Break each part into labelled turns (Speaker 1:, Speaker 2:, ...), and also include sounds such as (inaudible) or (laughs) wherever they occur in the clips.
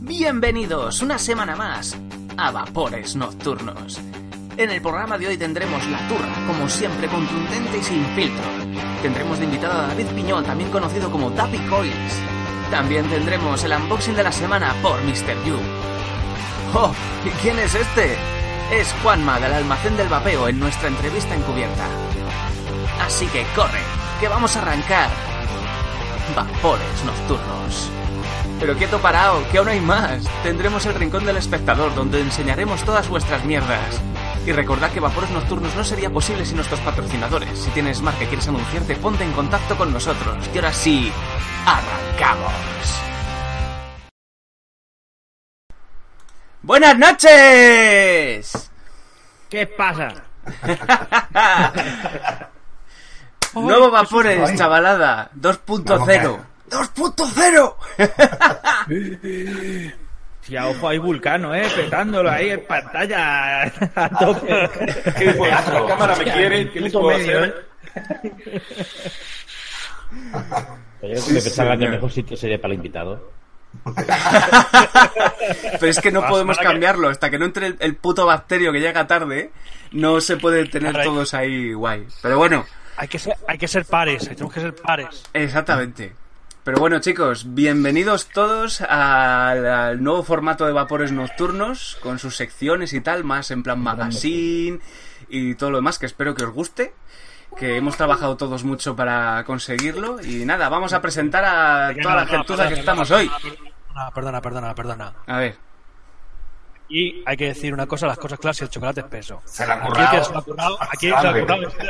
Speaker 1: Bienvenidos una semana más a Vapores Nocturnos. En el programa de hoy tendremos la turra, como siempre contundente y sin filtro. Tendremos de invitado a David Piñol, también conocido como Dappy Coils. También tendremos el unboxing de la semana por Mr. Yu. ¡Oh! ¿Y quién es este? Es Juanma del almacén del vapeo en nuestra entrevista encubierta. Así que corre, que vamos a arrancar. Vapores Nocturnos. Pero quieto parado, que aún hay más. Tendremos el rincón del espectador, donde enseñaremos todas vuestras mierdas. Y recordad que Vapores Nocturnos no sería posible sin nuestros patrocinadores. Si tienes marca que quieres anunciarte, ponte en contacto con nosotros. Y ahora sí, arrancamos. ¡Buenas noches!
Speaker 2: ¿Qué pasa? (laughs)
Speaker 1: Nuevo Vapores, chavalada. 2.0. ¡2.0! (laughs)
Speaker 2: Ya, ojo, hay Vulcano, ¿eh? Petándolo ahí en pantalla. (laughs) A tope.
Speaker 3: ¿Qué pues, la cámara me quiere? ¿Qué les puedo
Speaker 2: medio,
Speaker 3: hacer?
Speaker 2: ¿eh?
Speaker 4: Yo me pensaba que el mejor sitio sería para el invitado. (laughs)
Speaker 1: Pero es que no podemos cambiarlo. Hasta que no entre el, el puto bacterio que llega tarde, no se puede tener todos ahí guay. Pero bueno,
Speaker 2: Hay que ser, hay que ser pares, tenemos que ser pares.
Speaker 1: exactamente. Pero bueno, chicos, bienvenidos todos al, al nuevo formato de Vapores Nocturnos, con sus secciones y tal, más en plan magazine y todo lo demás, que espero que os guste. Que hemos trabajado todos mucho para conseguirlo. Y nada, vamos a presentar a toda la gentuza que estamos hoy.
Speaker 2: Perdona, perdona, perdona.
Speaker 1: A ver.
Speaker 2: Y hay que decir una cosa, las cosas claras el chocolate es peso.
Speaker 3: Se la ha
Speaker 2: Aquí el que
Speaker 3: currado.
Speaker 2: se lo ha currado, aquí se ha currado es el.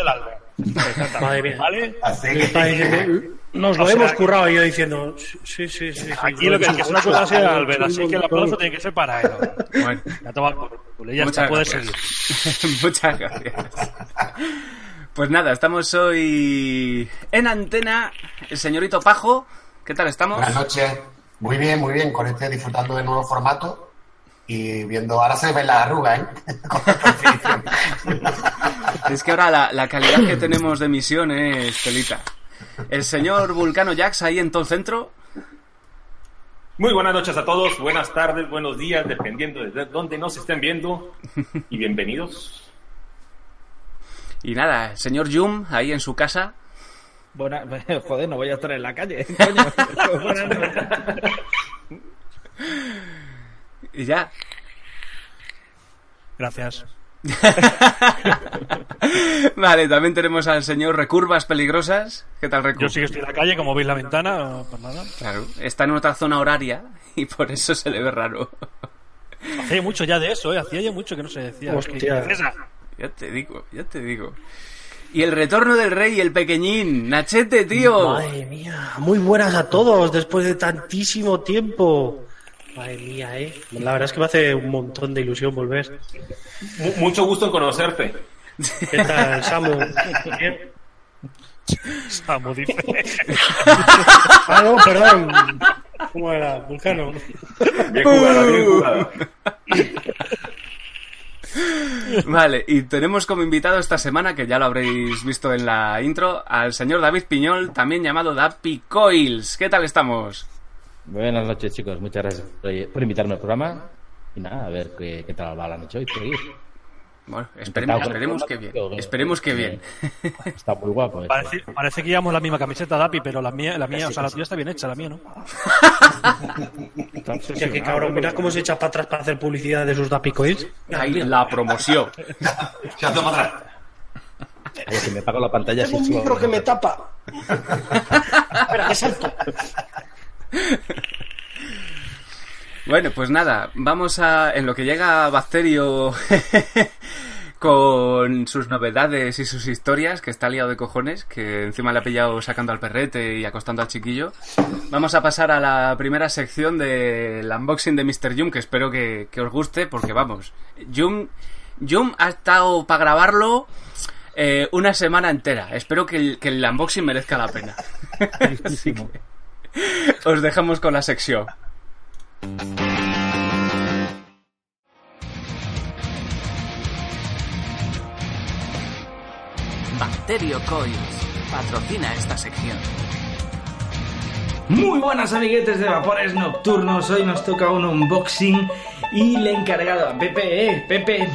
Speaker 2: Exactamente.
Speaker 5: Madre mía.
Speaker 2: ¿Vale?
Speaker 3: Así
Speaker 5: Está
Speaker 3: que...
Speaker 5: diciendo, nos lo
Speaker 2: O sea,
Speaker 5: hemos currado yo diciendo, sí, sí, sí. sí,
Speaker 2: Aquí lo que, el que se ha currado es el Albert, así que el aplauso tiene que ser para él.
Speaker 1: Bueno.
Speaker 2: Ya toma por culo, y ya
Speaker 1: Muchas
Speaker 2: está, puedes
Speaker 1: gracias.
Speaker 2: seguir. (laughs)
Speaker 1: Muchas gracias. Pues nada, estamos hoy en antena. El señorito Pajo, ¿qué tal estamos?
Speaker 3: Buenas noches. Muy bien, muy bien. Con este disfrutando del nuevo formato y viendo... Ahora se ven las arrugas, ¿eh? (laughs)
Speaker 1: Es que ahora la, la calidad que tenemos de emisión es telita. El señor Vulcano Jax ahí en todo el centro.
Speaker 6: Muy buenas noches a todos, buenas tardes, buenos días, dependiendo de dónde nos estén viendo. Y bienvenidos.
Speaker 1: Y nada, el señor Yum ahí en su casa.
Speaker 2: Buena, (laughs) joder, no voy a estar en la calle, (laughs) coño.
Speaker 1: Y ya.
Speaker 2: Gracias. (laughs)
Speaker 1: Vale, también tenemos al señor Recurvas Peligrosas. ¿Qué tal, Recu?
Speaker 2: Yo sí que estoy en la calle, como veis la ventana, pues nada.
Speaker 1: Claro, está en otra zona horaria y por eso se le ve raro.
Speaker 2: Hacía mucho ya de eso, ¿eh? Hacía ya mucho que no se decía.
Speaker 1: Ya te digo, ya te digo. Y el retorno del rey, el pequeñín. Nachete, tío.
Speaker 5: Madre mía, muy buenas a todos después de tantísimo tiempo. Madre mía, eh. La verdad es que me hace un montón de ilusión volver.
Speaker 6: Mu- mucho gusto en conocerte.
Speaker 5: ¿Qué tal, Samu? Bien.
Speaker 2: Samu dice. (laughs)
Speaker 5: Ah, no, perdón. ¿Cómo era? Vulcano.
Speaker 6: Bien jugada, bien.
Speaker 1: Vale, y tenemos como invitado esta semana, que ya lo habréis visto en la intro, al señor David Piñol, también llamado Dappy Coils. ¿Qué tal estamos?
Speaker 4: Buenas noches, chicos. Muchas gracias por, invitarme al programa. Y nada, a ver qué, qué tal va la noche hoy. por ahí.
Speaker 1: Bueno, esperemos, esperemos que bien. Esperemos que bien.
Speaker 4: Está muy guapo. esto.
Speaker 2: Parece, parece que llevamos la misma camiseta, Dapi, pero la mía, la mía, o sea, la tuya está bien hecha, la mía no. (laughs)
Speaker 5: Hostia, qué cabrón. Mira cómo se echa para atrás para hacer publicidad de sus Dappy Coils.
Speaker 1: Ahí la promoción. (laughs)
Speaker 3: Se hace para atrás.
Speaker 4: Oye, que me pago la pantalla
Speaker 5: Tengo un micro que me tapa. (laughs) Espera, que salto. (laughs)
Speaker 1: Bueno, pues nada, vamos a. En lo que llega Bacterio (laughs) con sus novedades y sus historias, que está liado de cojones, que encima le ha pillado sacando al perrete y acostando al chiquillo. Vamos a pasar a la primera sección del unboxing de Mr. Yum, que espero que, que os guste, porque vamos, Yum, Yum ha estado para grabarlo eh, una semana entera. Espero que el, que el unboxing merezca la pena. Así (laughs) que (laughs) os dejamos con la sección. Bacterio Coils patrocina esta sección.
Speaker 7: Muy buenas amiguetes de Vapores Nocturnos, hoy nos toca un unboxing y le he encargado a Pepe, eh, Pepe,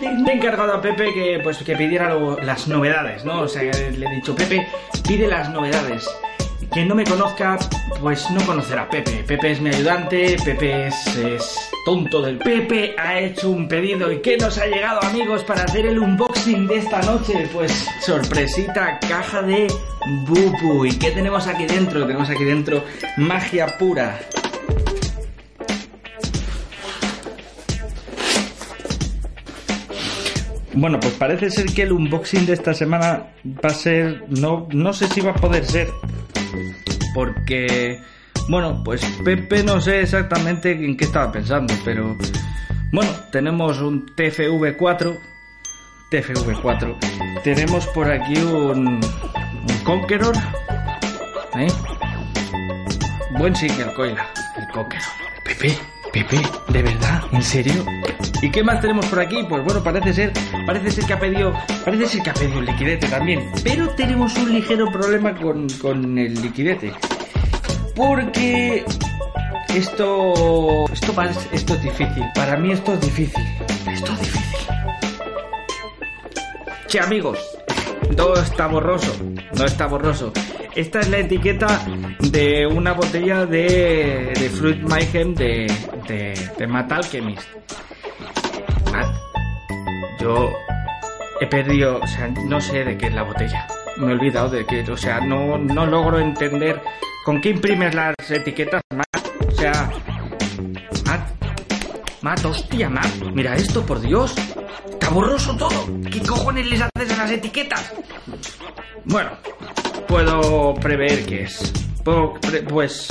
Speaker 7: le he encargado a Pepe que pues que pidiera lo- las novedades, ¿no? O sea, le he dicho, Pepe, pide las novedades. Quien no me conozca, pues no conocerá a Pepe. Pepe es mi ayudante, Pepe es, tonto del Pepe, ha hecho un pedido y ¿qué nos ha llegado amigos para hacer el unboxing de esta noche? Pues sorpresita, caja de Bubu. ¿Y qué tenemos aquí dentro? Tenemos aquí dentro magia pura. Bueno, pues parece ser que el unboxing de esta semana va a ser. No, no sé si va a poder ser. Porque. Bueno, pues Pepe no sé exactamente en qué estaba pensando, pero. Bueno, tenemos un TFV4. TFV4. Tenemos por aquí un. Conqueror. ¿Eh? Buen single, Coila. El Conqueror. Pepe, Pepe, ¿de verdad? ¿En serio? ¿Y qué más tenemos por aquí? Pues bueno, parece ser, parece ser que ha pedido, parece ser que ha pedido un liquidete también. Pero tenemos un ligero problema con, con el liquidete. Porque esto, esto, esto es difícil. Para mí esto es difícil. Esto es difícil. Che amigos, no está borroso, no está borroso. Esta es la etiqueta de una botella de, de Fruit Mayhem de, de, de. Yo he perdido, o sea, no sé de qué es la botella. Me he olvidado de qué, o sea, no, no logro entender con qué imprimes las etiquetas, Matt. O sea, Matt, Matt, hostia, Matt, mira esto, por Dios. Está borroso todo. ¿Qué cojones les haces a las etiquetas? Bueno, puedo prever qué es. Puedo pues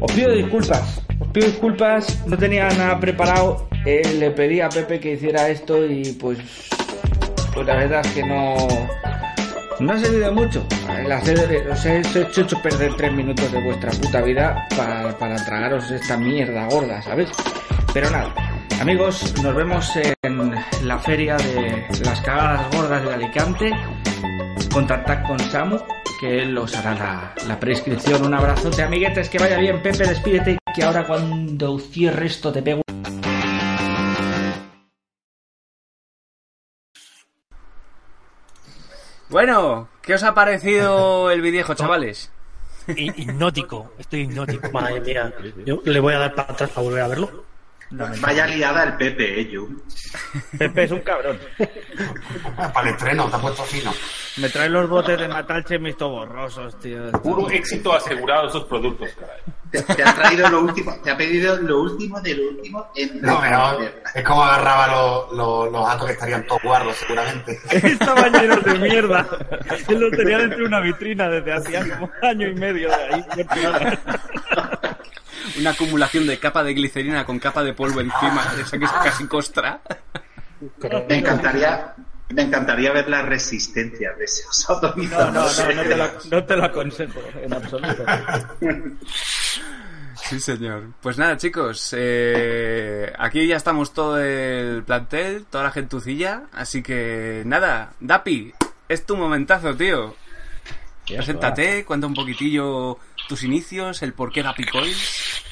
Speaker 7: os pido disculpas. Os pido disculpas. No tenía nada preparado. Eh, le pedí a Pepe que hiciera esto y pues pues la verdad es que no no ha servido mucho. Os he hecho perder tres minutos de vuestra puta vida para, para tragaros esta mierda gorda, ¿sabes? Pero nada, amigos, nos vemos en la feria de las cagadas gordas de Alicante. Contactad con Samu, que él os hará la, la prescripción. Un abrazote, amiguetes, que vaya bien. Pepe, despídete, que ahora cuando cierre esto te pego.
Speaker 1: Bueno, ¿qué os ha parecido el videojuego, chavales? (laughs)
Speaker 2: Hi- Hipnótico, estoy hipnótico. Madre mía, yo le voy a dar para atrás para volver a verlo.
Speaker 8: Vaya liada el Pepe, eh, Yu.
Speaker 7: Pepe es un cabrón. (laughs)
Speaker 3: Para el estreno, te ha puesto fino.
Speaker 7: Me trae los botes de Matalche visto borrosos, tío.
Speaker 6: Puro éxito asegurado esos productos, caray.
Speaker 8: Te, te ha traído lo último, te ha pedido lo último de lo último en
Speaker 3: No, pero es como agarraba los, los, los gatos que estarían todos guardos, seguramente. (laughs)
Speaker 7: Estaban llenos de mierda. (laughs) Él lo tenía dentro de una vitrina desde hacía como año y medio de ahí.
Speaker 1: Una acumulación de capa de glicerina con capa de polvo encima, (laughs) esa que es casi costra.
Speaker 8: Me encantaría, me encantaría ver la resistencia de ese oso
Speaker 7: No, no, no, no te, lo, no te lo aconsejo en absoluto.
Speaker 1: Sí, señor. Pues nada, chicos, eh, aquí ya estamos todo el plantel, toda la gentucilla, así que nada, Dapi, es tu momentazo, tío. Preséntate, cuenta un poquitillo tus inicios, el por qué Coils.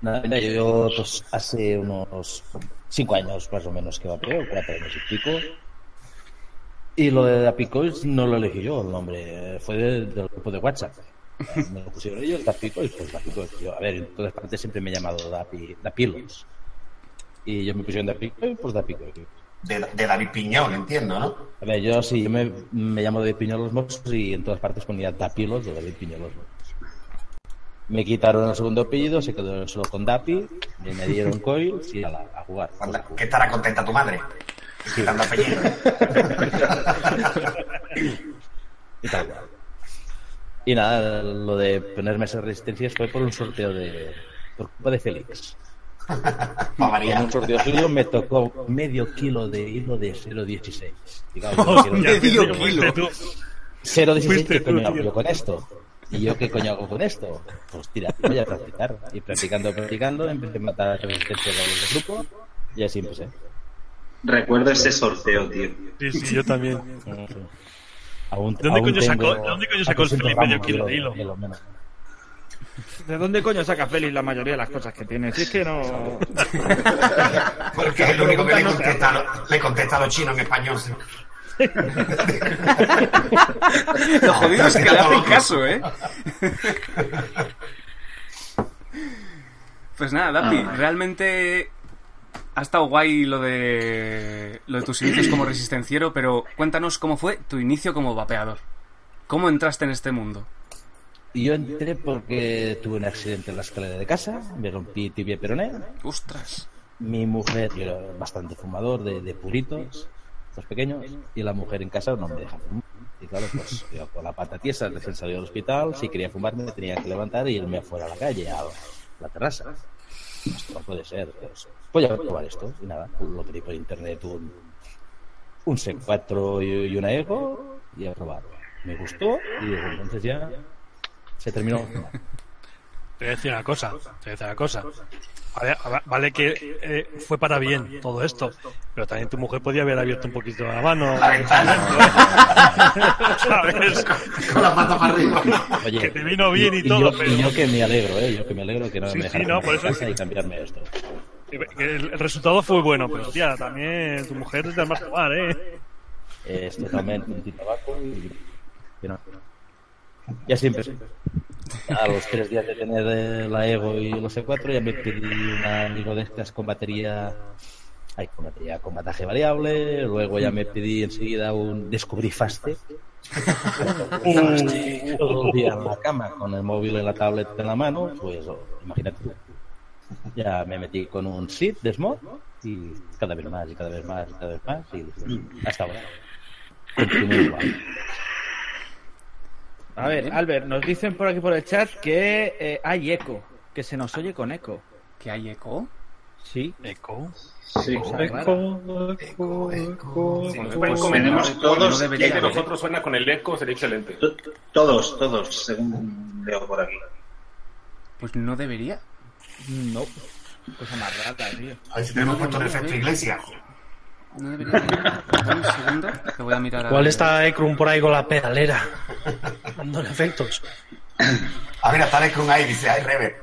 Speaker 4: Nada, yo, pues, hace unos cinco años más o menos que vapeo, cuatro años y pico. Y lo de Dapicoils no lo elegí yo, el nombre fue de- del grupo de WhatsApp. (laughs) Me lo pusieron ellos, Dapicoils, pues. Yo, a ver, en todas partes siempre me he llamado Dapilos. Y ellos me pusieron Dapicoils, pues Dapicoils.
Speaker 3: De, de David Piñón, entiendo, ¿no?
Speaker 4: A ver, yo sí, yo me, me llamo David Piñol los Mossos y en todas partes ponía Dapilos o David Piñol los Mossos. Me quitaron el segundo apellido, se quedó solo con Dapi, me añadieron Coils y a, la- a jugar.
Speaker 3: Que estará contenta tu madre. Quitando apellido. (laughs)
Speaker 4: Y tal cual. Y nada, lo de ponerme esas resistencias fue por un sorteo de. por culpa de Félix. En un sorteo suyo me tocó medio kilo de hilo de 0,16. Y claro, yo quiero-
Speaker 1: Medio kilo.
Speaker 4: 0,16, ¿qué coño hago yo con esto? ¿Y yo qué coño hago con esto? Pues tira, voy a practicar. Y practicando, practicando, empecé a matar a los del grupo y así empecé.
Speaker 8: Recuerdo ese sorteo, tío.
Speaker 2: Sí, sí, yo también.
Speaker 4: Aún,
Speaker 2: ¿De dónde
Speaker 4: aún
Speaker 2: coño sacó- dónde coño sacó el
Speaker 4: 400
Speaker 2: Felipe medio kilo de
Speaker 4: de
Speaker 2: hilo?
Speaker 9: ¿De dónde coño saca Félix la mayoría de las cosas que tiene? Si es que no... (laughs)
Speaker 3: Porque es el único que le contesta, a lo- le contesta a los chinos en español. ¿sí? (laughs)
Speaker 1: Lo jodido es que le hacen caso, ¿eh? (laughs) Pues nada, Dapi, realmente ha estado guay lo de lo de tus inicios como resistenciero, pero cuéntanos cómo fue tu inicio como vapeador. ¿Cómo entraste en este mundo?
Speaker 4: Yo entré porque tuve un accidente en la escalera de casa, me rompí tibia y peroné.
Speaker 1: ¡Ostras!
Speaker 4: Mi mujer, yo era bastante fumador de, de puritos, los pequeños, y la mujer en casa no me deja fumar. Y claro, pues yo con la pata tiesa recién salido del hospital, si quería fumar me tenía que levantar y irme afuera a la calle, a la terraza. Esto no puede ser. Pues, voy a probar esto. Y nada, lo pedí por internet un, un SEC 4 y, y una Ego y a probar. Me gustó y desde entonces ya se terminó.
Speaker 2: Te voy a decir una cosa, te voy a decir una cosa. Vale, vale que eh, fue para bien todo esto, pero también tu mujer podía haber abierto un poquito la mano.
Speaker 3: La (laughs) ventana.
Speaker 2: ¿Sabes?
Speaker 3: Con la pata para arriba.
Speaker 4: Oye,
Speaker 2: Que te vino bien y todo,
Speaker 4: yo,
Speaker 2: pero-
Speaker 4: y yo que me alegro, ¿eh? Yo que me alegro que no
Speaker 2: Sí,
Speaker 4: me
Speaker 2: sí,
Speaker 4: dejaran
Speaker 2: no, por eso es que-
Speaker 4: y cambiarme esto.
Speaker 2: El resultado fue bueno, pero hostia, también tu mujer es de más jugar, ¿eh?
Speaker 4: Es totalmente anti-tabaco y... y. Ya siempre. A los tres días de tener eh, la Ego y los E4 ya me pedí una amigo de estas con batería... Ay, con batería con bataje variable. Luego ya me pedí enseguida un Descubrí Faste. Todo el día en la cama con el móvil y la tablet en la mano. Pues oh, imagínate tú. Ya me metí con un SID de Smog y cada vez más y cada vez más y cada vez más y hasta ahora. Continúo igual.
Speaker 9: A ver, Albert, nos dicen por aquí por el chat que eh, hay eco, que se nos oye con eco.
Speaker 1: ¿Que hay eco?
Speaker 9: Sí.
Speaker 2: Eco.
Speaker 8: Sí.
Speaker 9: Rara.
Speaker 2: Eco, eco, eco.
Speaker 6: Si nos
Speaker 2: eco.
Speaker 6: si
Speaker 8: todos-
Speaker 6: no debería
Speaker 1: ¿eh?
Speaker 6: de nosotros suena con el eco, sería excelente.
Speaker 8: To- Todos, todos, según leo por aquí.
Speaker 1: Pues no debería.
Speaker 9: No. Cosa más rara, tío.
Speaker 3: A ver si tenemos puesto el efecto iglesia.
Speaker 1: No debería. Dame un segundo, que voy a mirar a
Speaker 2: Igual está Ekrum por ahí con la pedalera, dándole efectos.
Speaker 3: A ver, hasta Necron ahí dice, hay rever.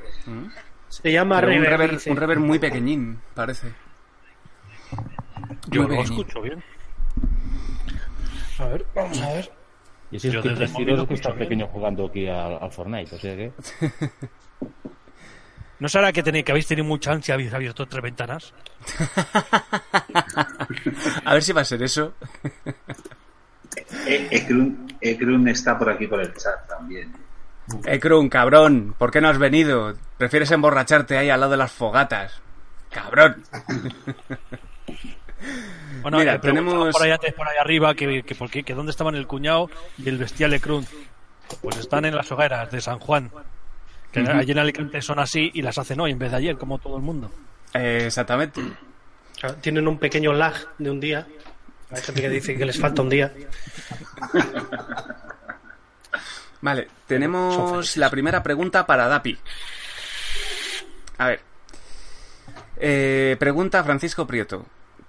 Speaker 2: Se llama
Speaker 1: Pero un
Speaker 2: Reverb,
Speaker 1: rever,
Speaker 2: dice.
Speaker 1: un rever muy pequeñín, parece.
Speaker 2: Yo
Speaker 1: Muy
Speaker 2: lo
Speaker 1: pequeñín.
Speaker 2: escucho bien. A ver, vamos a ver.
Speaker 4: Y si es
Speaker 2: Yo
Speaker 4: que
Speaker 2: desde el móvil lo
Speaker 4: es que está pequeño jugando aquí al, al Fortnite, o sea que... (laughs)
Speaker 2: ¿No será que tenéis que habéis tenido mucha ansia habéis abierto tres ventanas? (laughs)
Speaker 1: A ver si va a ser eso.
Speaker 8: E- Ekrun, Ekrun está por aquí por el chat también.
Speaker 1: Ekrun, cabrón, ¿por qué no has venido? Prefieres emborracharte ahí al lado de las fogatas. Cabrón. (laughs)
Speaker 2: Bueno,
Speaker 1: Mira,
Speaker 2: eh,
Speaker 1: tenemos-
Speaker 2: por ahí antes, por ahí arriba, que, que, que dónde estaban el cuñado y el bestial Ekrum. Pues están en las hogueras de San Juan. Que allí en Alicante son así y las hacen hoy en vez de ayer, como todo el mundo.
Speaker 1: Eh, exactamente.
Speaker 2: Claro, Tienen un pequeño lag de un día. Hay gente que dice que les falta un día.
Speaker 1: Vale, tenemos la primera pregunta para Dapi. A ver. Eh, pregunta Francisco Prieto.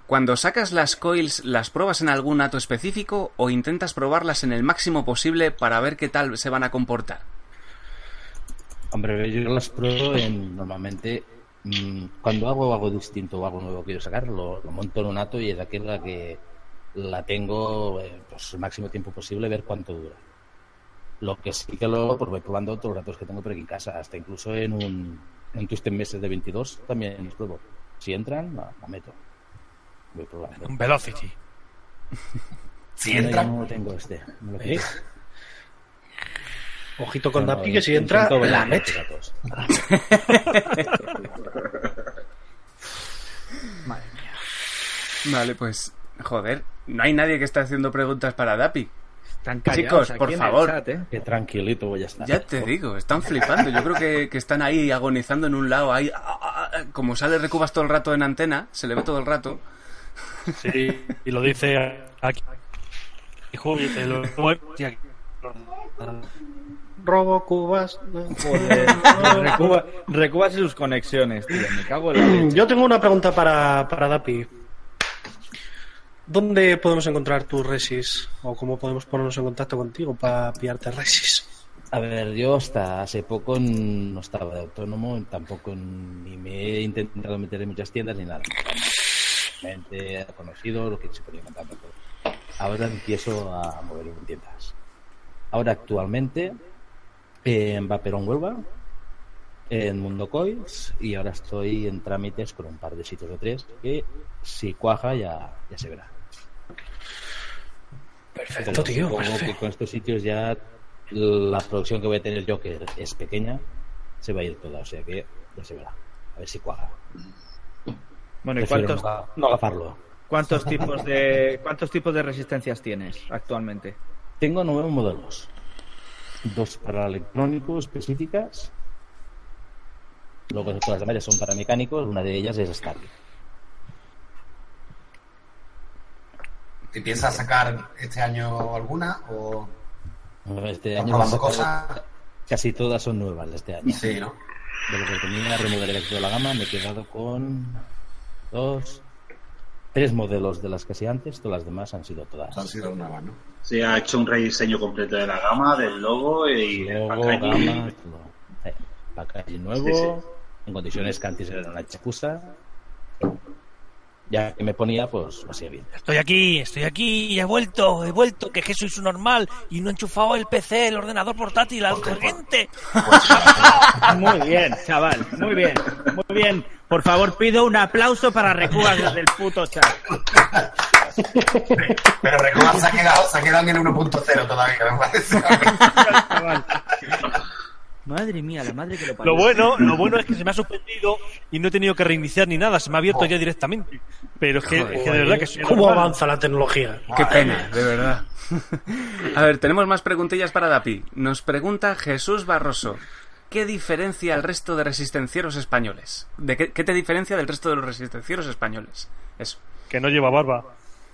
Speaker 1: Cuando sacas las coils, ¿las pruebas en algún ato específico o intentas probarlas en el máximo posible para ver qué tal se van a comportar?
Speaker 4: Hombre, yo las pruebo en, normalmente mm, cuando hago algo distinto o algo nuevo que quiero sacar, lo, lo monto en un ato y es aquella que la tengo eh, pues, el máximo tiempo posible, ver cuánto dura. Lo que sí que luego pues voy probando otros ratos que tengo por aquí en casa, hasta incluso en un en Twisted Meses de 22 también los pruebo. Si entran, la, la meto. Voy probando.
Speaker 2: Un Velocity. (laughs)
Speaker 3: Si
Speaker 4: No, yo
Speaker 3: entra,
Speaker 4: no tengo este. lo
Speaker 2: ¿Eh? Ojito con
Speaker 4: No,
Speaker 2: Dapi,
Speaker 4: no,
Speaker 2: que si entra, la mete.
Speaker 4: datos. (laughs)
Speaker 1: Vale, pues, joder, no hay nadie que esté haciendo preguntas para Dapi.
Speaker 9: Están callados
Speaker 1: Chicos, por
Speaker 9: en el
Speaker 1: favor.
Speaker 9: chat, ¿eh?
Speaker 4: Qué tranquilito voy a estar.
Speaker 1: Ya te digo, están flipando. Yo creo que, que están ahí agonizando en un lado. Ahí, ah, ah, ah, como sale Recubas todo el rato en antena, se le ve todo el rato.
Speaker 2: Sí, y lo dice aquí. Y Jubi, te lo- (laughs) Robo cubas.
Speaker 9: Joder, Recuba, Recubas y sus conexiones, tío. Me cago en la.
Speaker 2: Yo tengo una pregunta para, para Dapi. ¿Dónde podemos encontrar tus resis? ¿O cómo podemos ponernos en contacto contigo para pillarte resis?
Speaker 4: A ver, yo hasta hace poco no estaba de autónomo, tampoco ni me he intentado meter en muchas tiendas ni nada. Gente he conocido lo que se podía contar. Ahora empiezo a mover en tiendas. Ahora actualmente en Vaperón Huelva, en Mundo Coins y ahora estoy en trámites con un par de sitios o tres que si cuaja ya, ya se verá.
Speaker 5: Perfecto, tío.
Speaker 4: Supongo
Speaker 5: perfecto.
Speaker 4: que con estos sitios ya la producción que voy a tener yo, que es pequeña, se va a ir toda, o sea que ya se verá. A ver si cuaja.
Speaker 9: Bueno, ¿y
Speaker 4: Prefiero
Speaker 9: cuántos,
Speaker 4: no agafarlo.
Speaker 9: cuántos tipos de cuántos tipos de resistencias tienes actualmente?
Speaker 4: Tengo nueve modelos. Dos para electrónicos específicas. Luego todas las demás ya son para mecánicos. Una de ellas es Stargate.
Speaker 3: ¿Y piensas sacar este año alguna? O
Speaker 4: Este año
Speaker 3: probando cosas?
Speaker 4: casi todas son nuevas este año.
Speaker 3: Sí, ¿no?
Speaker 4: De lo que tenía, remodelé toda la gama, me he quedado con dos, tres modelos de las que hacía antes, todas las demás han sido todas.
Speaker 3: Han sido nuevas, ¿no?
Speaker 8: Se ha hecho un rediseño completo de la gama, del logo y del
Speaker 4: Luego,
Speaker 8: packaging.
Speaker 4: gama, todo. Sí, packaging nuevo,
Speaker 8: Sí,
Speaker 4: en condiciones que antes era una chapuza. Ya que me ponía, pues lo hacía bien.
Speaker 2: Estoy aquí, estoy aquí, he vuelto, he vuelto, que, que soy su normal y no he enchufado el PC, el ordenador portátil al corriente. (laughs)
Speaker 9: Muy bien, chaval, muy bien, muy bien. Por favor, pido un aplauso para Recuas desde el puto chat.
Speaker 3: Pero Recoba se ha quedado, se ha quedado en el 1.0 todavía, me parece. (laughs)
Speaker 9: Madre mía, la madre que lo parió.
Speaker 2: Lo bueno, lo bueno es que se me ha suspendido y no he tenido que reiniciar ni nada, se me ha abierto ya directamente. Pero es que, es que de verdad que soy
Speaker 5: ¿Cómo
Speaker 2: normal.
Speaker 5: avanza la tecnología?
Speaker 1: Qué pena, de verdad. (laughs) A ver, tenemos más preguntillas para Dapi. Nos pregunta Jesús Barroso. ¿Qué diferencia al resto de resistencieros españoles? ¿De qué, qué te diferencia del resto de los resistencieros españoles? Eso.
Speaker 2: Que no lleva barba.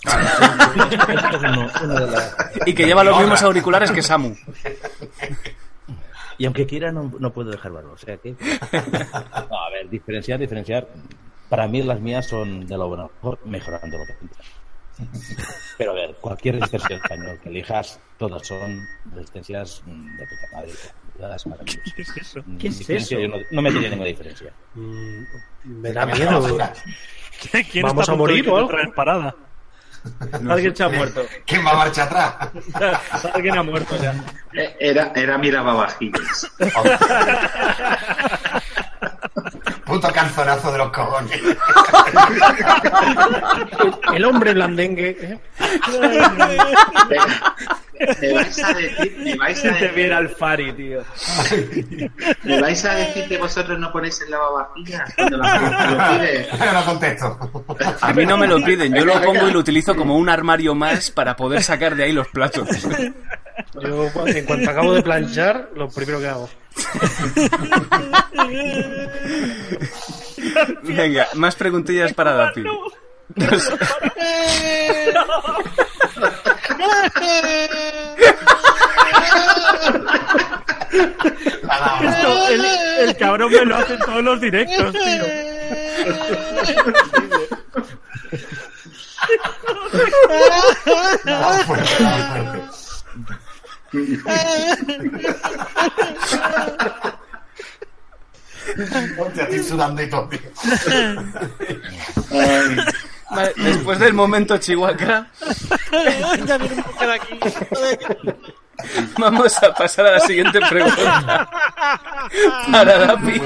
Speaker 2: (laughs)
Speaker 1: Y que lleva los mismos auriculares que Samu. (laughs)
Speaker 4: Y aunque quiera, no, no puedo dejar barba. O sea que. (laughs) No, a ver, diferenciar, diferenciar. Para mí, las mías son de lo bueno, mejorando lo que pintas. Pero a ver, cualquier resistencia español que elijas, todas son resistencias de puta madre. Todas maravillosas.
Speaker 2: ¿Qué es eso?
Speaker 9: ¿Qué es
Speaker 4: Diferencia,
Speaker 9: eso?
Speaker 4: yo no, no me tiene ninguna diferencia.
Speaker 5: Mm, Me da miedo. (laughs)
Speaker 2: ¿Quién
Speaker 5: ¿Vamos
Speaker 2: está
Speaker 5: a morir o algo?
Speaker 2: parada?
Speaker 9: Alguien se ha muerto.
Speaker 3: ¿Quién va a marcha atrás? (laughs)
Speaker 9: Alguien ha muerto ya.
Speaker 8: Eh, Era, era Mirababajillas. (laughs)
Speaker 3: Puto calzonazo de los cojones.
Speaker 5: El hombre blandengue. ¿eh?
Speaker 8: Me vais a decir, me vais a
Speaker 9: Te
Speaker 8: decir,
Speaker 9: al Fari, tío.
Speaker 8: me vais a decir que vosotros no ponéis el lavavajillas cuando la gente lo pide. (laughs)
Speaker 3: No contesto.
Speaker 1: A mí no me lo piden, yo lo pongo y lo utilizo como un armario más para poder sacar de ahí los platos.
Speaker 5: Yo, en cuanto acabo de planchar, lo primero que hago.
Speaker 1: Venga, más preguntillas para Dapi.
Speaker 3: La dama.
Speaker 2: Esto, el, el cabrón me lo hace en todos los directos, tío.
Speaker 3: La dama fuerte, la dama fuerte. Hostia, estoy sudando y todo, tío.
Speaker 1: Vale, después del momento Chihuahua,
Speaker 2: Ya viene un poco de aquí.
Speaker 1: vamos a pasar a la siguiente pregunta. Para Dapi.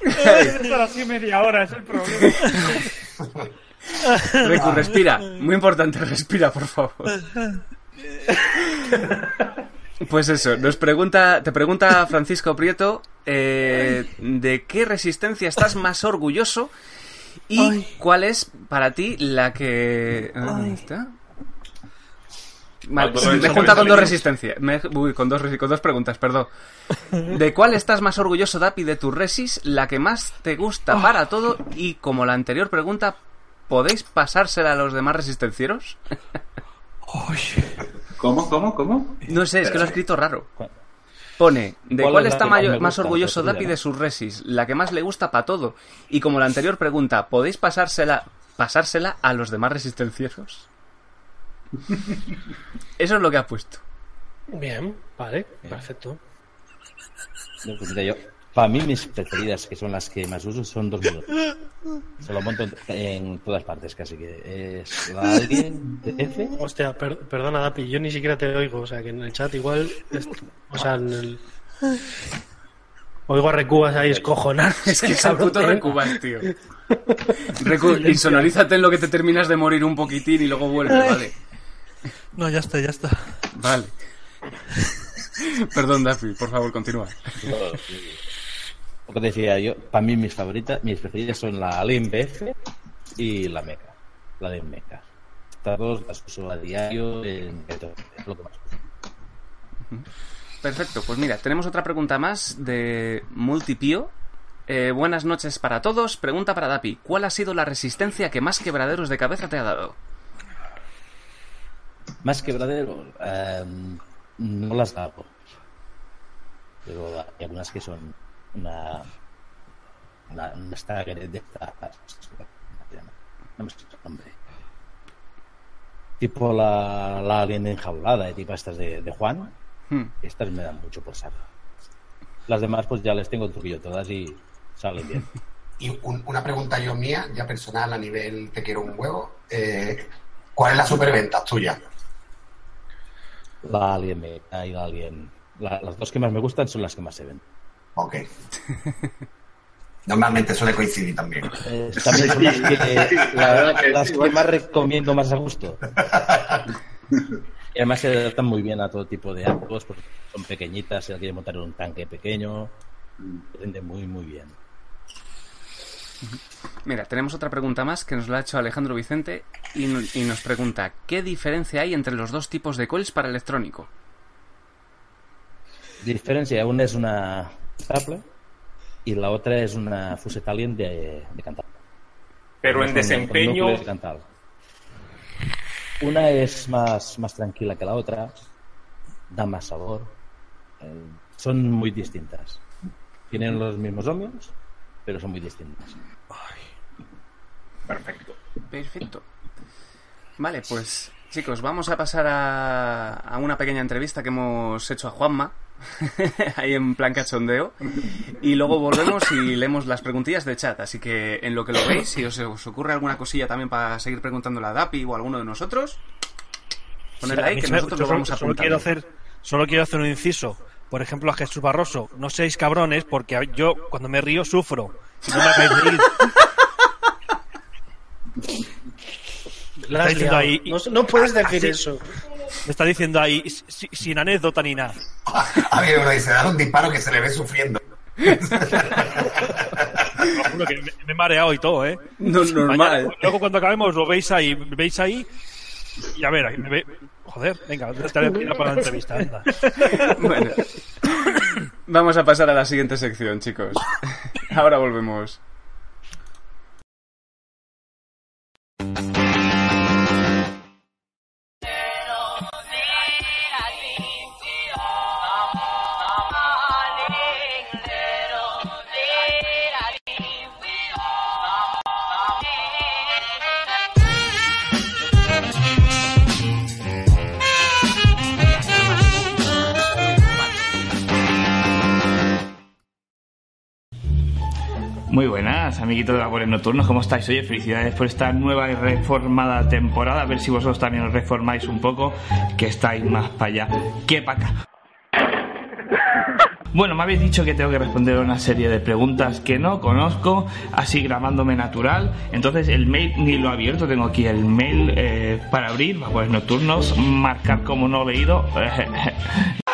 Speaker 9: Estar así media hora es el problema.
Speaker 1: Recu, respira. Muy importante, respira, por favor. (laughs) Pues eso, nos pregunta, te pregunta Francisco Prieto eh, de qué resistencia estás más orgulloso y cuál es para ti la que... ¿Dónde está? Vale,
Speaker 6: Ah,
Speaker 1: me junta con dos resistencias. Me- uy, con dos, con dos preguntas, perdón. ¿De cuál estás más orgulloso, Dapi, de tu resis? La que más te gusta para todo y, como la anterior pregunta, ¿podéis pasársela a los demás resistencieros?
Speaker 8: ¿Cómo, cómo, cómo?
Speaker 1: No sé, es que lo ha escrito raro. Pone, ¿de
Speaker 4: ¿Cuál
Speaker 1: cuál
Speaker 4: es la
Speaker 1: está
Speaker 4: más gusta?
Speaker 1: orgulloso Dapi de sus resis? La que más le gusta para todo. Y como la anterior pregunta, ¿podéis pasársela, pasársela a los demás resistencieros? (laughs) Eso es lo que has puesto.
Speaker 5: Bien, vale, perfecto.
Speaker 4: Mira, yo, para mí mis preferidas, que son las que más uso, son dos minutos. Se lo monto en, en todas partes casi que es de F.
Speaker 5: Hostia, per- perdona, Dapi, yo ni siquiera te oigo. O sea, que en el chat igual. es- o sea, en el. Oigo a Recubas ahí escojonar. (laughs)
Speaker 1: Es que es el puto recubas, tío. Recu (laughs) insonorízate en lo que te terminas de morir un poquitín y luego vuelve, ¿vale?
Speaker 2: No, ya está, ya está.
Speaker 1: Vale. (laughs) Perdón, Daffy, por favor, continúa.
Speaker 4: Lo que decía yo, para mí mis favoritas, mis preferidas son la Alien BF y la Mecha. La de Mecha. Estas dos las uso a diario en es lo que más uso.
Speaker 1: Perfecto, pues mira, tenemos otra pregunta más de Multipio. Eh, buenas noches para todos. Pregunta para Dapi. ¿Cuál ha sido la resistencia que más quebraderos de cabeza te ha dado?
Speaker 4: Más quebradero, eh, no las hago. Pero hay algunas que son una. Una, una stagger de estas. No me sé el nombre. Tipo la, la alien enjaulada, eh, tipo estas de, de Juan.
Speaker 1: Hmm.
Speaker 4: Estas me dan mucho por saco. Las demás, pues ya les tengo el truquillo todas y salen bien. (laughs)
Speaker 3: Y un- una pregunta yo mía, ya personal a nivel te quiero un huevo. eh, ¿Cuál es la superventa tuya?
Speaker 4: La alien y la alien. la- las dos que más me gustan son las que más se ven.
Speaker 3: Ok. Normalmente suele coincidir también.
Speaker 4: Eh, también son las que, (laughs) la-
Speaker 8: verdad que
Speaker 4: las que más recomiendo más a gusto. Y además se adaptan muy bien a todo tipo de arcos, porque son pequeñitas, se quiere montar en un tanque pequeño, rinde muy, muy bien.
Speaker 1: Mira, tenemos otra pregunta más que nos la ha hecho Alejandro Vicente y, y nos pregunta ¿qué diferencia hay entre los dos tipos de coils para electrónico?
Speaker 4: Diferencia, una es una Y la otra es una Fuset Alien de, de Cantal.
Speaker 6: Pero en desempeño,
Speaker 4: núcleo de Cantal. Una es más, más tranquila que la otra, da más sabor. eh, son muy distintas. Tienen los mismos ohmios, pero son muy distintas.
Speaker 6: perfecto.
Speaker 1: Perfecto. Vale, pues chicos, vamos a pasar a, a una pequeña entrevista que hemos hecho a Juanma, (laughs) ahí en plan cachondeo, y luego volvemos y leemos las preguntillas de chat, así que en lo que lo veis, si os, os ocurre alguna cosilla también para seguir preguntándole a Dapi o a alguno de nosotros, ponedla
Speaker 2: A
Speaker 1: ahí que
Speaker 2: me-
Speaker 1: nosotros
Speaker 2: yo
Speaker 1: lo vamos
Speaker 2: solo, solo
Speaker 1: apuntando.
Speaker 2: quiero hacer Solo quiero hacer un inciso. Por ejemplo, a Jesús Barroso. No seáis cabrones porque a- yo cuando me río sufro. No me hagáis reír.
Speaker 5: La has
Speaker 2: Está diciendo
Speaker 5: liado.
Speaker 2: ahí-
Speaker 5: no, no puedes decir
Speaker 2: Así-
Speaker 5: eso.
Speaker 2: Me está diciendo ahí si- sin anécdota ni nada.
Speaker 3: A ver, uno dice, dar un disparo que se le ve sufriendo.
Speaker 2: Juro que me, me he mareado y todo, ¿eh?
Speaker 1: No, normal.
Speaker 2: Mañana- luego cuando acabemos lo veis ahí, veis ahí y a ver, ahí me ve- joder, venga, estaré para la entrevista, anda. (laughs)
Speaker 1: Bueno, vamos a pasar a la siguiente sección, chicos. (laughs) Ahora volvemos.
Speaker 9: Muy buenas, amiguitos de Labores Nocturnos, ¿cómo estáis? Oye, felicidades por esta nueva y reformada temporada. A ver si vosotros también os reformáis un poco, que estáis más para allá que para acá. (laughs) Bueno, me habéis dicho que tengo que responder a una serie de preguntas que no conozco, así grabándome natural. Entonces el mail ni lo he abierto, tengo aquí el mail eh, para abrir, Labores Nocturnos, marcar como no leído. (laughs)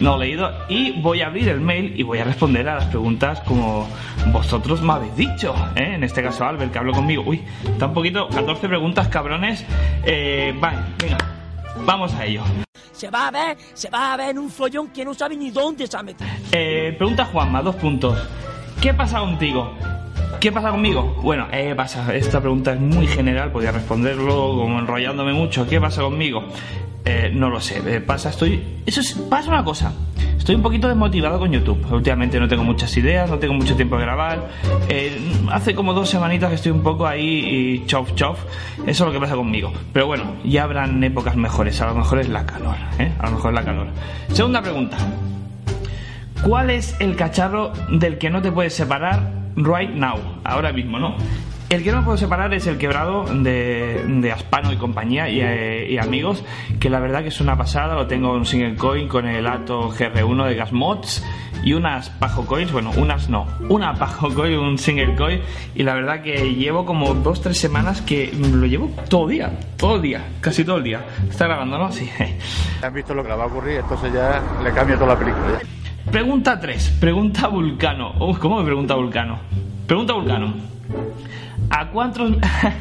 Speaker 9: no leído y voy a abrir el mail y voy a responder a las preguntas como vosotros me habéis dicho ¿eh? en este caso Albert que habló conmigo uy está un poquito 14 preguntas cabrones eh, vale venga vamos a ello
Speaker 10: Se va a ver, se va a ver en un follón que no sabe ni dónde se ha metido.
Speaker 9: Eh, pregunta Juanma, dos puntos. ¿Qué pasa contigo? ¿Qué pasa conmigo? Bueno, eh, pasa, esta pregunta es muy general, podría responderlo como enrollándome mucho. ¿Qué pasa conmigo? Eh, no lo sé, eh, pasa, estoy... Eso es, pasa una cosa. Estoy un poquito desmotivado con YouTube. Últimamente no tengo muchas ideas, no tengo mucho tiempo de grabar. Eh, hace como dos semanitas que estoy un poco ahí y chof chof. Eso es lo que pasa conmigo. Pero bueno, ya habrán épocas mejores. A lo mejor es la calor, ¿eh? A lo mejor es la calor. Segunda pregunta. ¿Cuál es el cacharro del que no te puedes separar right now? Ahora mismo, ¿no? El que no puedo separar es el quebrado de, de Aspano y compañía y, eh, y amigos, que la verdad que es una pasada, lo tengo en single coin con el Ato GR1 de Gasmods y unas Pajo Coins, bueno, unas no, una Pajo Coin, un single coin y la verdad que llevo como dos, tres semanas que lo llevo todo el día, todo el día, casi todo el día. ¿Está grabando, no? Sí. (laughs)
Speaker 11: Han visto lo que le va a ocurrir, entonces ya le cambia toda la película.
Speaker 9: Pregunta 3. Pregunta Vulcano. Uf, ¿Cómo me pregunta Vulcano? Pregunta Vulcano. ¿A cuántos,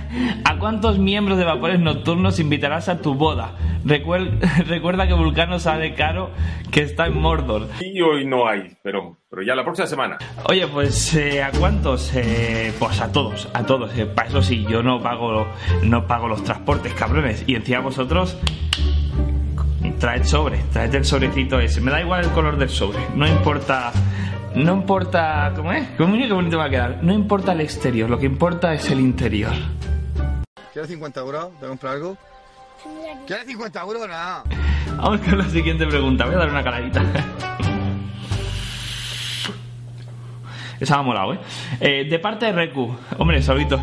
Speaker 9: (laughs) ¿A cuántos miembros de Vapores Nocturnos invitarás a tu boda? Recuer- (laughs) recuerda que Vulcano sale caro que está en Mordor.
Speaker 6: Y hoy no hay, pero, pero ya la próxima semana.
Speaker 9: Oye, pues eh, ¿a cuántos? Eh, pues a todos, a todos. Eh, para eso sí, yo no pago, no pago los transportes, cabrones. Y encima vosotros traed sobre, traed el sobrecito ese. Me da igual el color del sobre. No importa. No importa. ¿Cómo es? ¿Cómo qué bonito va a quedar? No importa el exterior, lo que importa es el interior.
Speaker 11: ¿Quieres 50 euros? ¿Te comprar algo? ¿Quieres 50 euros? Nada.
Speaker 9: Vamos con la siguiente pregunta. Voy a dar una caladita. Esa me ha molado, ¿eh? Eh, De parte de Reku. Hombre, Sabito.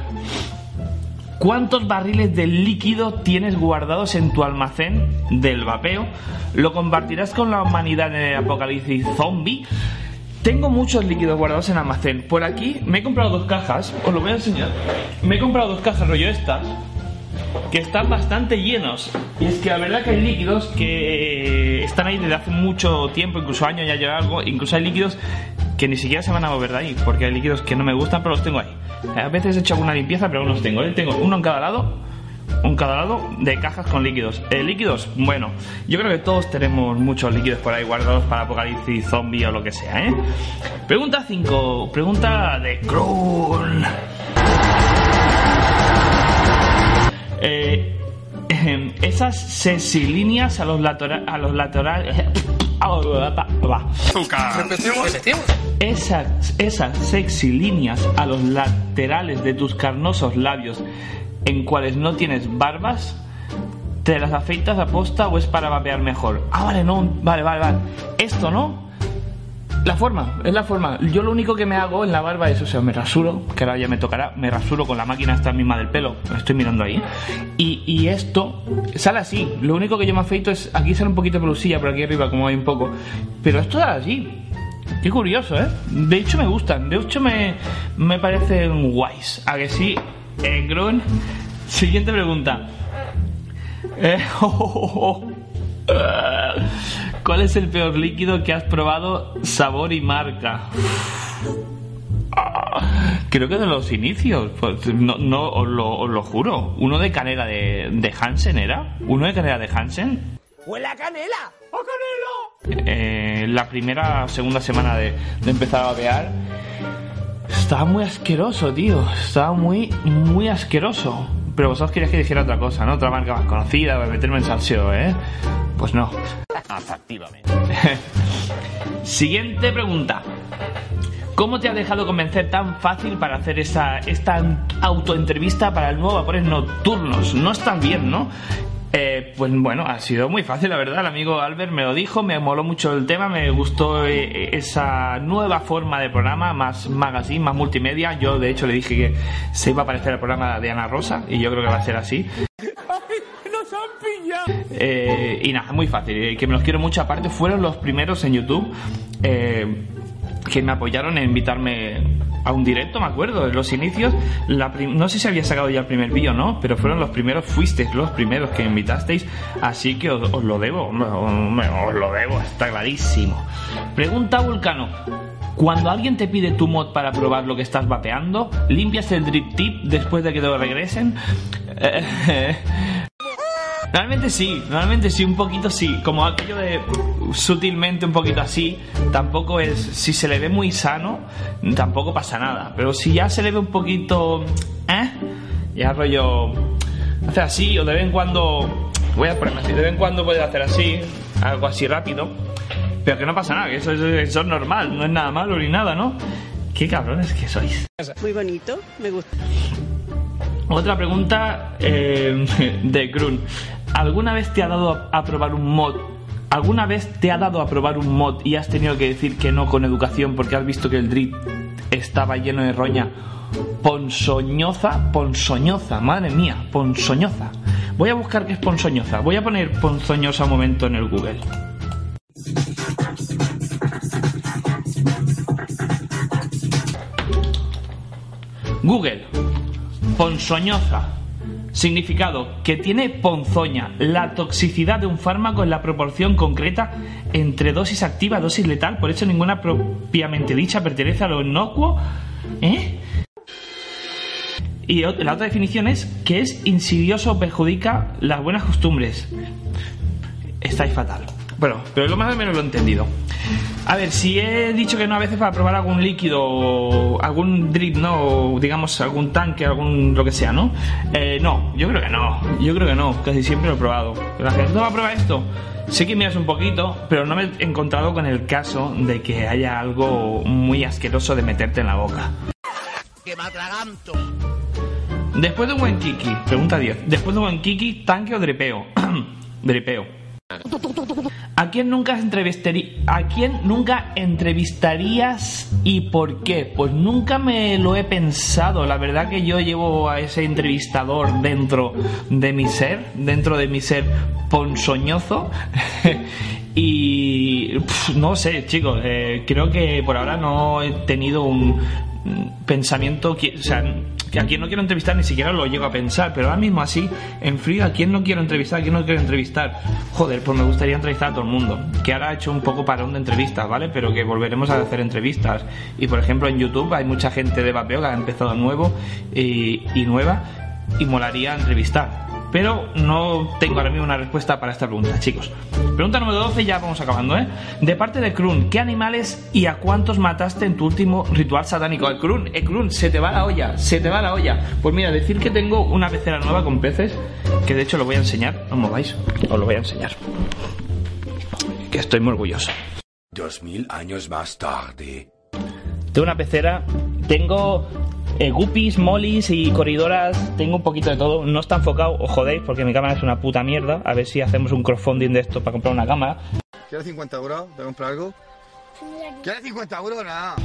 Speaker 9: ¿Cuántos barriles de líquido tienes guardados en tu almacén del vapeo? ¿Lo compartirás con la humanidad en el apocalipsis zombie? Tengo muchos líquidos guardados en almacén. Por aquí me he comprado dos cajas. Os lo voy a enseñar. Me he comprado dos cajas rollo estas que están bastante llenos. Y es que la verdad que hay líquidos que están ahí desde hace mucho tiempo, incluso años ya lleva algo, incluso hay líquidos que ni siquiera se van a mover de ahí, porque hay líquidos que no me gustan, pero los tengo ahí. A veces he hecho alguna limpieza, pero aún los tengo. ¿eh? Tengo uno en cada lado, un cada lado de cajas con líquidos. Eh, líquidos, bueno, yo creo que todos tenemos muchos líquidos por ahí guardados para apocalipsis, zombie o lo que sea, ¿eh? Pregunta 5, pregunta de Krull. Eh, ejem, esas sesilíneas a los laterales. A los laterales. (laughs) Esas, esas sexy líneas a los laterales de tus carnosos labios en cuales no tienes barbas, ¿te las afeitas a posta o es para vapear mejor? Ah, vale, no, vale, vale, vale. Esto no, la forma, es la forma. Yo lo único que me hago en la barba es, o sea, me rasuro, que ahora ya me tocará, me rasuro con la máquina esta misma del pelo, lo estoy mirando ahí. Y, y esto sale así. Lo único que yo me afeito es, aquí sale un poquito de pelusilla, por aquí arriba, como hay un poco. Pero esto sale así. Qué curioso, ¿eh? De hecho me gustan, de hecho me, me parecen guays. ¿A que sí? Eh, Grun, siguiente pregunta. Eh, (laughs) ¿Cuál es el peor líquido que has probado, sabor y marca? Creo que de los inicios, pues no, no os, lo, os lo juro. Uno de canela de, de Hansen era. Uno de canela de Hansen.
Speaker 10: ¡Huele a canela! ¡Oh, canela!
Speaker 9: Eh, la primera o segunda semana de, de empezar a babear. Estaba muy asqueroso, tío. Estaba muy, muy asqueroso. Pero vosotros queríais que dijera otra cosa, ¿no? Otra marca más conocida, para meterme en salseo, ¿eh? Pues no.
Speaker 1: Efectivamente. (laughs)
Speaker 9: Siguiente pregunta. ¿Cómo te ha dejado convencer tan fácil para hacer esa, esta autoentrevista para el nuevo Vapores Nocturnos? No estás bien, ¿no? Eh, pues bueno, ha sido muy fácil, la verdad. El amigo Albert me lo dijo, me moló mucho el tema, me gustó eh, esa nueva forma de programa, más magazine, más multimedia. Yo, de hecho, le dije que se iba a parecer al programa de Ana Rosa y yo creo que va a ser así. Eh, y nada, muy fácil. eh, Que me los quiero mucho. Aparte, fueron los primeros en YouTube eh, que me apoyaron en invitarme a un directo, me acuerdo. En los inicios, la no sé si había sacado ya el primer vídeo, ¿no? Pero fueron los primeros, fuisteis los primeros que invitasteis. Así que os, lo debo, os lo debo, está clarísimo. Pregunta Vulcano. Cuando alguien te pide tu mod para probar lo que estás vapeando, ¿limpias el drip tip después de que te lo regresen? (laughs) Realmente sí, realmente sí, un poquito sí. Como aquello de sutilmente un poquito así, tampoco es. Si se le ve muy sano, tampoco pasa nada. Pero si ya se le ve un poquito. ¿Eh? Ya rollo. Hacer así, o de vez en cuando. Voy a ponerme así, de vez en cuando puedes hacer así, algo así rápido. Pero que no pasa nada, que eso, es- eso es normal, no es nada malo ni nada, ¿no? Qué cabrones que sois.
Speaker 12: Muy bonito, me gusta.
Speaker 9: Otra pregunta eh, (laughs) de Grun. ¿Alguna vez te ha dado a, probar un mod? ¿Alguna vez te ha dado a probar un mod y has tenido que decir que no con educación porque has visto que el drip estaba lleno de roña? Ponzoñoza, ponzoñoza, madre mía, ponzoñoza. Voy a buscar qué es ponzoñoza. Voy a poner ponzoñosa un momento en el Google. Google. Ponzoñoza. Significado, que tiene ponzoña, la toxicidad de un fármaco en la proporción concreta entre dosis activa, dosis letal, por eso ninguna propiamente dicha pertenece a lo inocuo. ¿Eh? Y la otra definición es que es insidioso o perjudica las buenas costumbres. Estáis fatal. Bueno, pero lo más o menos lo he entendido. A ver, si he dicho que no a veces para probar algún líquido, o algún drip, ¿no? O, digamos, algún tanque, algún lo que sea, ¿no? Eh, no, yo creo que no. Yo creo que no. Casi siempre lo he probado. La gente no va a probar esto. Sé que miras un poquito, pero no me he encontrado con el caso de que haya algo muy asqueroso de meterte en la boca.
Speaker 10: Que me atraganto.
Speaker 9: Después de un buen kiki, pregunta 10. Después de un buen kiki, tanque o dripeo. (clears throat) dripeo. ¿A quién nunca ¿A quién nunca entrevistarías y por qué? Pues nunca me lo he pensado. La verdad que yo llevo a ese entrevistador dentro de mi ser, dentro de mi ser ponzoñozo. (laughs) y no sé, chicos, eh, creo que por ahora no he tenido un pensamiento, que- o sea, que a quien no quiero entrevistar ni siquiera lo llego a pensar, pero ahora mismo así, en frío, a quién no quiero entrevistar, a quién no quiero entrevistar. Joder, pues me gustaría entrevistar a todo el mundo. Que ahora he hecho un poco parón de entrevistas, ¿vale? Pero que volveremos a hacer entrevistas. Y por ejemplo, en YouTube hay mucha gente de vapeo que ha empezado nuevo y, y nueva y molaría entrevistar. Pero no tengo ahora mismo una respuesta para esta pregunta, chicos. Pregunta número 12, ya vamos acabando, ¿eh? De parte de Krun, ¿qué animales y a cuántos mataste en tu último ritual satánico? El Krun, eh, Krun, se te va la olla, se te va la olla. Pues mira, decir que tengo una pecera nueva con peces, que de hecho lo voy a enseñar, no mováis, os lo voy a enseñar. Que estoy muy orgulloso.
Speaker 13: Dos mil años más tarde.
Speaker 9: Tengo una pecera, tengo eh, guppies, molis y corridoras, tengo un poquito de todo. No está enfocado, os jodéis, porque mi cámara es una puta mierda. A ver si hacemos un crowdfunding de esto para comprar una cámara.
Speaker 11: ¿Quieres 50 euros? ¿Te compro algo? ¿Quieres 50 euros? Nada.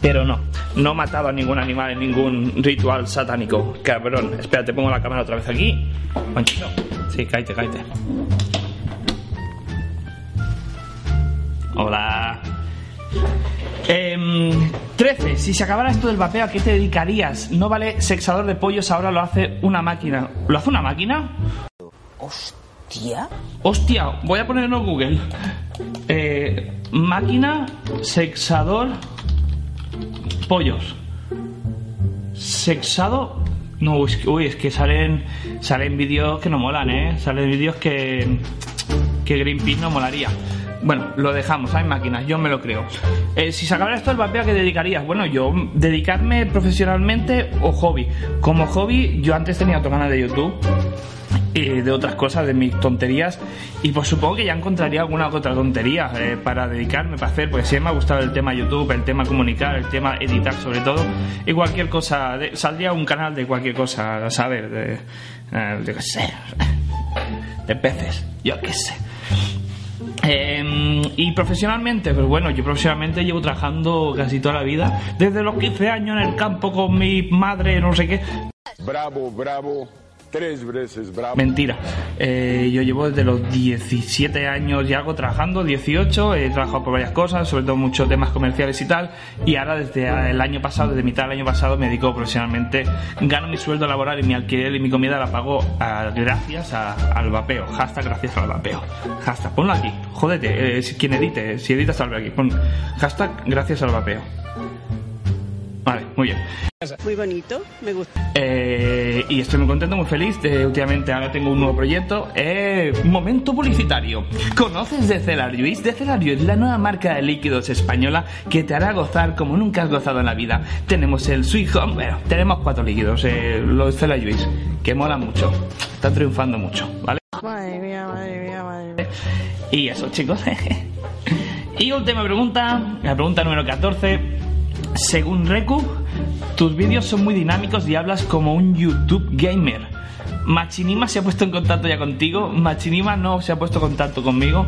Speaker 9: Pero no, no he matado a ningún animal en ningún ritual satánico. Cabrón, espera, te pongo la cámara otra vez aquí. Manchito. Sí, cállate, cállate. Hola. Em, 13. Si se acabara esto del vapeo, ¿a qué te dedicarías? No vale sexador de pollos, ahora lo hace una máquina. ¿Lo hace una máquina?
Speaker 10: Hostia.
Speaker 9: Hostia, voy a ponerlo en Google. Eh, máquina sexador pollos. Sexado. No, uy, es que- uy, es que salen salen vídeos que no molan, ¿eh? Salen vídeos que que Greenpeace no molaría. Bueno, lo dejamos, hay máquinas, yo me lo creo. Eh, si se esto el vapeo, ¿a qué dedicarías? Bueno, yo dedicarme profesionalmente o hobby. Como hobby, yo antes tenía otro canal de YouTube y de otras cosas, de mis tonterías. Y pues supongo que ya encontraría alguna otra tontería eh, para dedicarme, para hacer, porque siempre me ha gustado el tema YouTube, el tema comunicar, el tema editar sobre todo. Y cualquier cosa, de- saldría un canal de cualquier cosa, ¿sabes? De, eh, de qué sé, (laughs) de peces, yo qué sé. Eh, y profesionalmente, pues bueno, yo profesionalmente llevo trabajando casi toda la vida, desde los 15 años en el campo con mi madre, no sé qué,
Speaker 13: Bravo, bravo. Tres veces bravo.
Speaker 9: Mentira. Eh, yo llevo desde los 17 años y algo trabajando, 18. He trabajado por varias cosas, sobre todo muchos temas comerciales y tal. Y ahora desde el año pasado, desde mitad del año pasado, me dedico profesionalmente. Gano mi sueldo laboral y mi alquiler y mi comida la pago ah, gracias a- al vapeo. Hashtag gracias al vapeo. Hashtag, ponlo aquí. Jódete, eh, quien edite, si editas salve aquí. Pon hashtag gracias al vapeo. Vale, muy bien.
Speaker 12: Muy bonito, me gusta.
Speaker 9: Eh, y estoy muy contento, muy feliz. Eh, últimamente ahora tengo un nuevo proyecto. Eh, momento publicitario. ¿Conoces de Celarjuice? De Celarjuice, la nueva marca de líquidos española que te hará gozar como nunca has gozado en la vida. Tenemos el Sweet Home, bueno, tenemos cuatro líquidos, eh, los Celarjuice, que mola mucho. Están triunfando mucho, ¿vale?
Speaker 12: Madre mía, madre mía, madre mía.
Speaker 9: Y eso, chicos. (laughs) Y última pregunta, la pregunta número 14. Según Reku, tus vídeos son muy dinámicos y hablas como un YouTube gamer. Machinima se ha puesto en contacto ya contigo. Machinima no se ha puesto en contacto conmigo.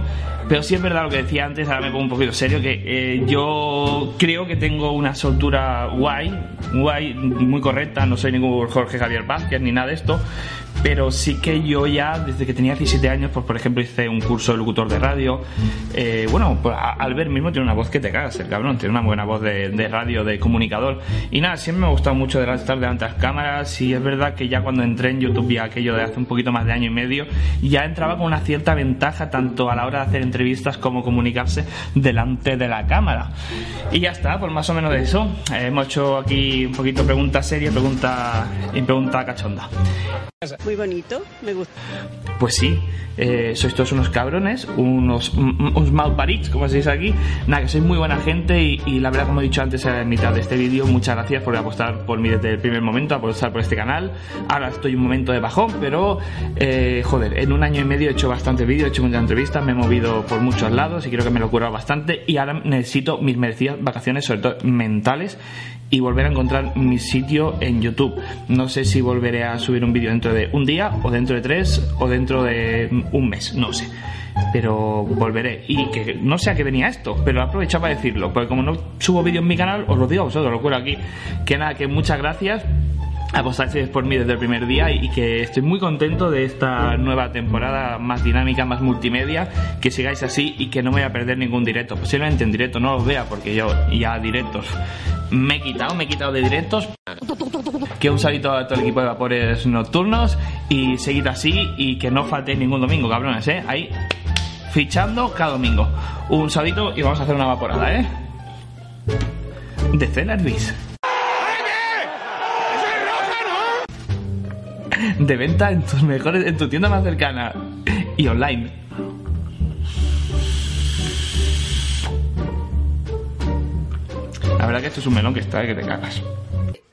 Speaker 9: Pero sí es verdad lo que decía antes, ahora me pongo un poquito serio, que eh, yo creo que tengo una soltura guay, guay, muy correcta. No soy ningún Jorge Javier Vázquez ni nada de esto. Pero sí que yo ya, desde que tenía 17 años, pues por ejemplo hice un curso de locutor de radio. Eh, bueno, pues Albert mismo tiene una voz que te cagas, el cabrón. Tiene una buena voz de, de radio, de comunicador. Y nada, siempre me ha gustado mucho de estar delante de las cámaras. Y es verdad que ya cuando entré en YouTube, ya aquello de hace un poquito más de año y medio, ya entraba con una cierta ventaja tanto a la hora de hacer entrevistas como comunicarse delante de la cámara. Y ya está, pues más o menos de eso. Eh, hemos hecho aquí un poquito pregunta seria, pregunta y pregunta cachonda.
Speaker 12: Muy bonito, me gusta.
Speaker 9: Pues sí, eh, sois todos unos cabrones, unos, un- unos malparits, como se aquí. Nada, que sois muy buena gente y, la verdad, como he dicho antes en mitad de este vídeo, muchas gracias por apostar por mí desde el primer momento, apostar por este canal. Ahora estoy un momento de bajón, pero eh, joder, en un año y medio he hecho bastantes vídeos, he hecho muchas entrevistas, me he movido por muchos lados y creo que me lo he currado bastante. Y ahora necesito mis merecidas vacaciones, sobre todo mentales, y volver a encontrar mi sitio en YouTube. No sé si volveré a subir un vídeo dentro de un día, o dentro de tres, o dentro de un mes, no sé. Pero volveré. Y que no sé a qué venía esto, pero aprovecho para decirlo. Porque como no subo vídeo en mi canal, os lo digo a vosotros, lo cuelo aquí. Que nada, que muchas gracias apostasteis por mí desde el primer día y que estoy muy contento de esta nueva temporada más dinámica, más multimedia, que sigáis así y que no me voy a perder ningún directo. Posiblemente en directo no los vea porque yo ya directos me he quitado, me he quitado de directos. Que un salito a todo el equipo de vapores nocturnos y seguid así y que no faltéis ningún domingo, cabrones, ¿eh? Ahí fichando cada domingo. Un salito y vamos a hacer una vaporada, ¿eh? De Cenervis. (laughs) de venta en tus mejores en tu tienda más cercana y online. La verdad que esto es un melón que está que te cagas.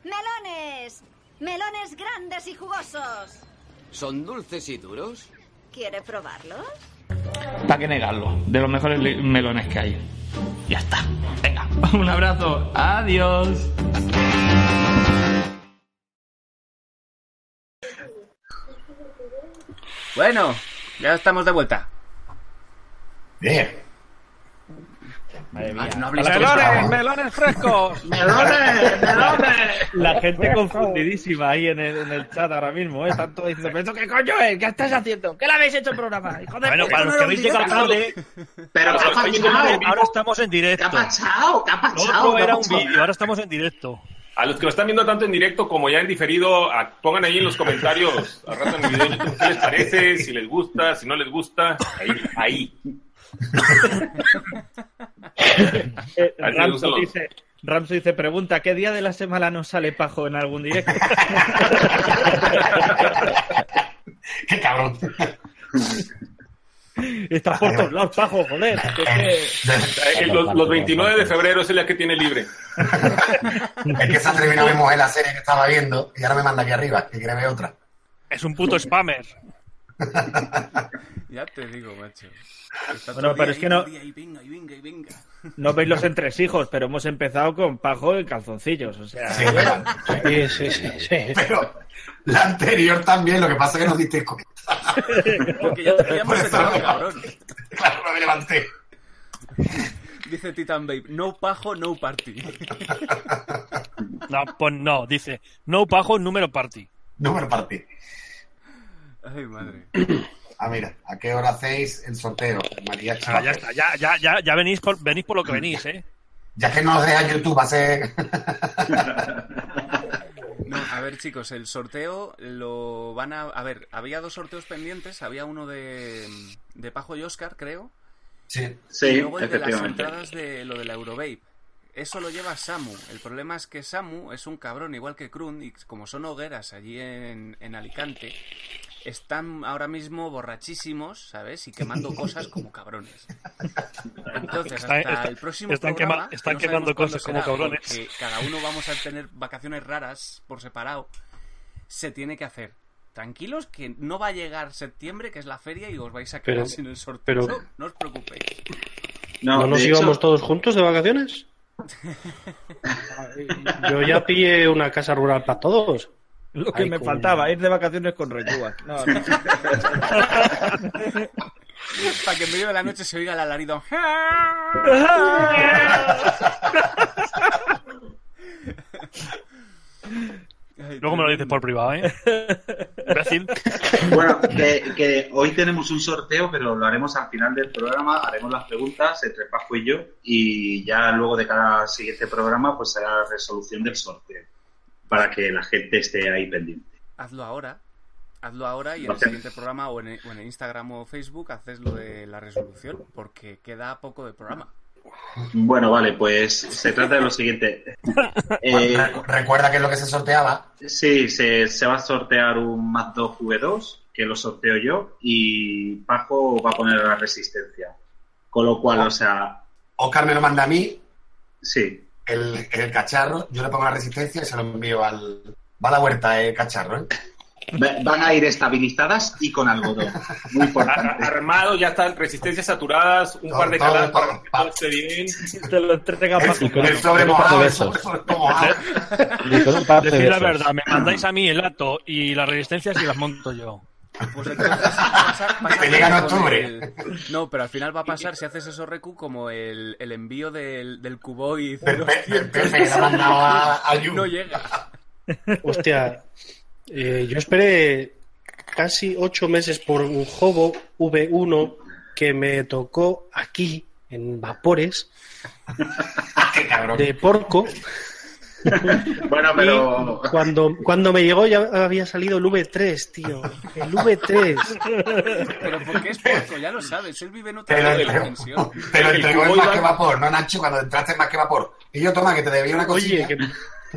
Speaker 14: ¡Melones! ¡Melones grandes y jugosos!
Speaker 15: ¿Son dulces y duros?
Speaker 14: ¿Quiere probarlos?
Speaker 9: ¿Para qué negarlo? De los mejores melones que hay. Ya está. Venga, (laughs) un abrazo. Adiós.
Speaker 1: Bueno, ya estamos de vuelta.
Speaker 3: Bien.
Speaker 4: Madre mía.
Speaker 1: Ah, no
Speaker 2: ¡Melones! ¡Melones frescos! (laughs)
Speaker 3: ¡Melones! ¡Melones!
Speaker 4: La gente confundidísima ahí en el, en el chat ahora mismo, ¿eh? Están todos diciendo, ¿pero esto qué coño es? ¿Qué estás haciendo? ¿Qué le habéis hecho el programa? Hijo de
Speaker 2: Bueno, para los que habéis llegado tarde,
Speaker 8: Pero ¿qué ha pasado?
Speaker 2: ahora estamos en
Speaker 8: ¿Qué
Speaker 2: directo.
Speaker 8: ha pasado? ¿Qué ha pasado?
Speaker 2: otro
Speaker 8: ¿Qué ha
Speaker 2: era un
Speaker 8: pasado?
Speaker 2: vídeo, ahora estamos en directo.
Speaker 6: A los que lo están viendo tanto en directo como ya en diferido, a- pongan ahí en los comentarios (laughs) al rato en el video qué les parece, si les gusta, si no les gusta. Ahí, ahí.
Speaker 4: Eh, Ramso dice, Ramso dice, pregunta, ¿qué día de la semana nos sale Pajo en algún directo? (laughs)
Speaker 3: ¡Qué cabrón! (laughs)
Speaker 4: Estás por todos lados, Pajo, joder. que-
Speaker 6: Eh, Los, los 29 de febrero es el día que tiene libre.
Speaker 3: Es que se ha terminado la serie que estaba viendo y ahora me manda aquí arriba, que quiere ver otra.
Speaker 2: Es un puto spammer.
Speaker 1: Ya te digo, macho. Está
Speaker 4: Bueno, pero es que no-
Speaker 1: todo día ahí, venga, y venga, y venga.
Speaker 4: No veis los entresijos, pero hemos empezado con Pajo y calzoncillos, o sea...
Speaker 3: Sí, pero,
Speaker 5: Sí, sí, sí, sí.
Speaker 3: pero la anterior también, lo que pasa es que nos diste cuenta.
Speaker 1: Porque ya te
Speaker 3: eso
Speaker 1: echado,
Speaker 3: no.
Speaker 1: cabrón.
Speaker 3: Claro, no me levanté.
Speaker 1: Dice Titan Babe, no pajo, no party.
Speaker 2: No, pues no, dice, no pajo número party.
Speaker 3: Número partí.
Speaker 1: Ay, madre.
Speaker 3: Ah, mira, ¿a qué hora hacéis el sorteo? María
Speaker 2: Ah, ya está, ya, ya, ya, ya venís, por, venís por lo que venís, ¿eh?
Speaker 3: Ya que no os deja YouTube hacer. (laughs)
Speaker 1: No, a ver, chicos, el sorteo lo van a. A ver, había dos sorteos pendientes. Había uno de, de Pajo y Oscar, creo.
Speaker 3: Sí.
Speaker 1: y
Speaker 8: Sí,
Speaker 1: luego el de las
Speaker 8: efectivamente.
Speaker 1: entradas de lo de la Eurobabe. Eso lo lleva Samu. El problema es que Samu es un cabrón igual que Krun y como son hogueras allí en, en Alicante, están ahora mismo borrachísimos, ¿sabes? Y quemando (laughs) cosas como cabrones. Entonces, hasta
Speaker 2: está-
Speaker 1: el próximo
Speaker 2: están
Speaker 1: programa,
Speaker 2: quema- están
Speaker 1: no
Speaker 2: quemando cosas como cabrones.
Speaker 1: cada uno vamos a tener vacaciones raras por separado, se tiene que hacer. Tranquilos que no va a llegar septiembre, que es la feria, y os vais a quedar
Speaker 5: Pero-
Speaker 1: sin el sorteo.
Speaker 5: pero-
Speaker 1: No, no os preocupéis.
Speaker 5: ¿No, nos
Speaker 8: de
Speaker 5: íbamos
Speaker 8: hecho-
Speaker 5: todos juntos de vacaciones? (laughs) Yo ya pillé una casa rural para todos.
Speaker 9: Lo que
Speaker 5: Ay,
Speaker 9: me
Speaker 5: coño.
Speaker 9: faltaba, ir de vacaciones con Reyúa. No, no. (laughs)
Speaker 1: Para que en medio de la noche se oiga el alarido. (laughs)
Speaker 2: Luego me lo dices por privado, ¿eh? (laughs) Imbécil.
Speaker 8: Bueno, que, que hoy tenemos un sorteo, pero lo haremos al final del programa. Haremos las preguntas entre Paco y yo. Y ya luego de cada siguiente programa, pues será la resolución del sorteo. Para que la gente esté ahí pendiente.
Speaker 1: Hazlo ahora. Hazlo ahora y en el siguiente programa o en, el, o en el Instagram o Facebook haces lo de la resolución, porque queda poco de programa.
Speaker 8: Bueno, vale, pues se trata de lo siguiente. (laughs) Eh,
Speaker 3: Recu- Recuerda que es lo que se sorteaba.
Speaker 8: Sí, se, se va a sortear un Mac 2 V2, que lo sorteo yo, y Paco va a poner la resistencia. Con lo cual, o sea,
Speaker 3: Oscar me lo manda a mí,
Speaker 8: sí.
Speaker 3: el, el cacharro, yo le pongo la resistencia y se lo envío al... Va a la huerta el cacharro, ¿eh?
Speaker 8: Va- Van a ir estabilizadas y con algodón. Muy importante.
Speaker 6: Armado, ya están resistencias saturadas, un
Speaker 3: Todo,
Speaker 6: par de calas para que todo esté bien.
Speaker 9: Te lo entrega
Speaker 3: El, el sobre mojado, el sobre mojado.
Speaker 2: Decir la
Speaker 4: besos.
Speaker 2: verdad, me mandáis a mí el dato y las resistencias y las monto yo.
Speaker 1: Pues entonces pasa- pasa
Speaker 3: Te llega en octubre.
Speaker 1: el- No, pero al final va a pasar, si haces eso, Reku, como el, el envío del, del
Speaker 3: del Pepe que le ha mandado a, a Yu.
Speaker 1: No llega.
Speaker 5: Hostia, eh, yo esperé casi ocho meses por un Hobo V1 que me tocó aquí, en Vapores, (laughs)
Speaker 3: Qué cabrón.
Speaker 5: de porco.
Speaker 8: Bueno, pero
Speaker 5: Y cuando, cuando me llegó ya había salido el V3, tío. El V3.
Speaker 1: Pero porque es porco, ya lo sabes. Él vive en otra
Speaker 3: entregó,
Speaker 1: dimensión. (laughs)
Speaker 3: te lo
Speaker 6: El
Speaker 3: entregó en
Speaker 6: cubo
Speaker 3: más que vapor, no Nacho, cuando entraste en más que vapor. Y yo, toma, que te debía una cosilla.
Speaker 5: Oye, que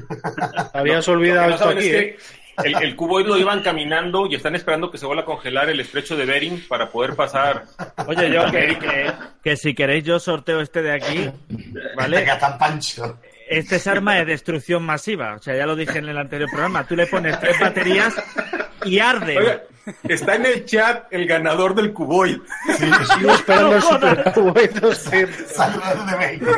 Speaker 5: (laughs) habías olvidado
Speaker 6: que no
Speaker 5: esto aquí,
Speaker 6: es
Speaker 5: ¿eh?
Speaker 6: El, el cuboid lo iban caminando y están esperando que se vuelva a congelar el estrecho de Bering para poder pasar.
Speaker 9: Oye, yo que, que, que si queréis yo sorteo este de aquí, ¿vale?
Speaker 3: Venga, tan pancho.
Speaker 9: Este es arma de destrucción masiva. O sea, ya lo dije en el anterior programa. Tú le pones tres baterías y arde.
Speaker 6: Está en el chat el ganador del cuboid.
Speaker 5: Sigo esperando el Super Cubo
Speaker 3: Saludos de México.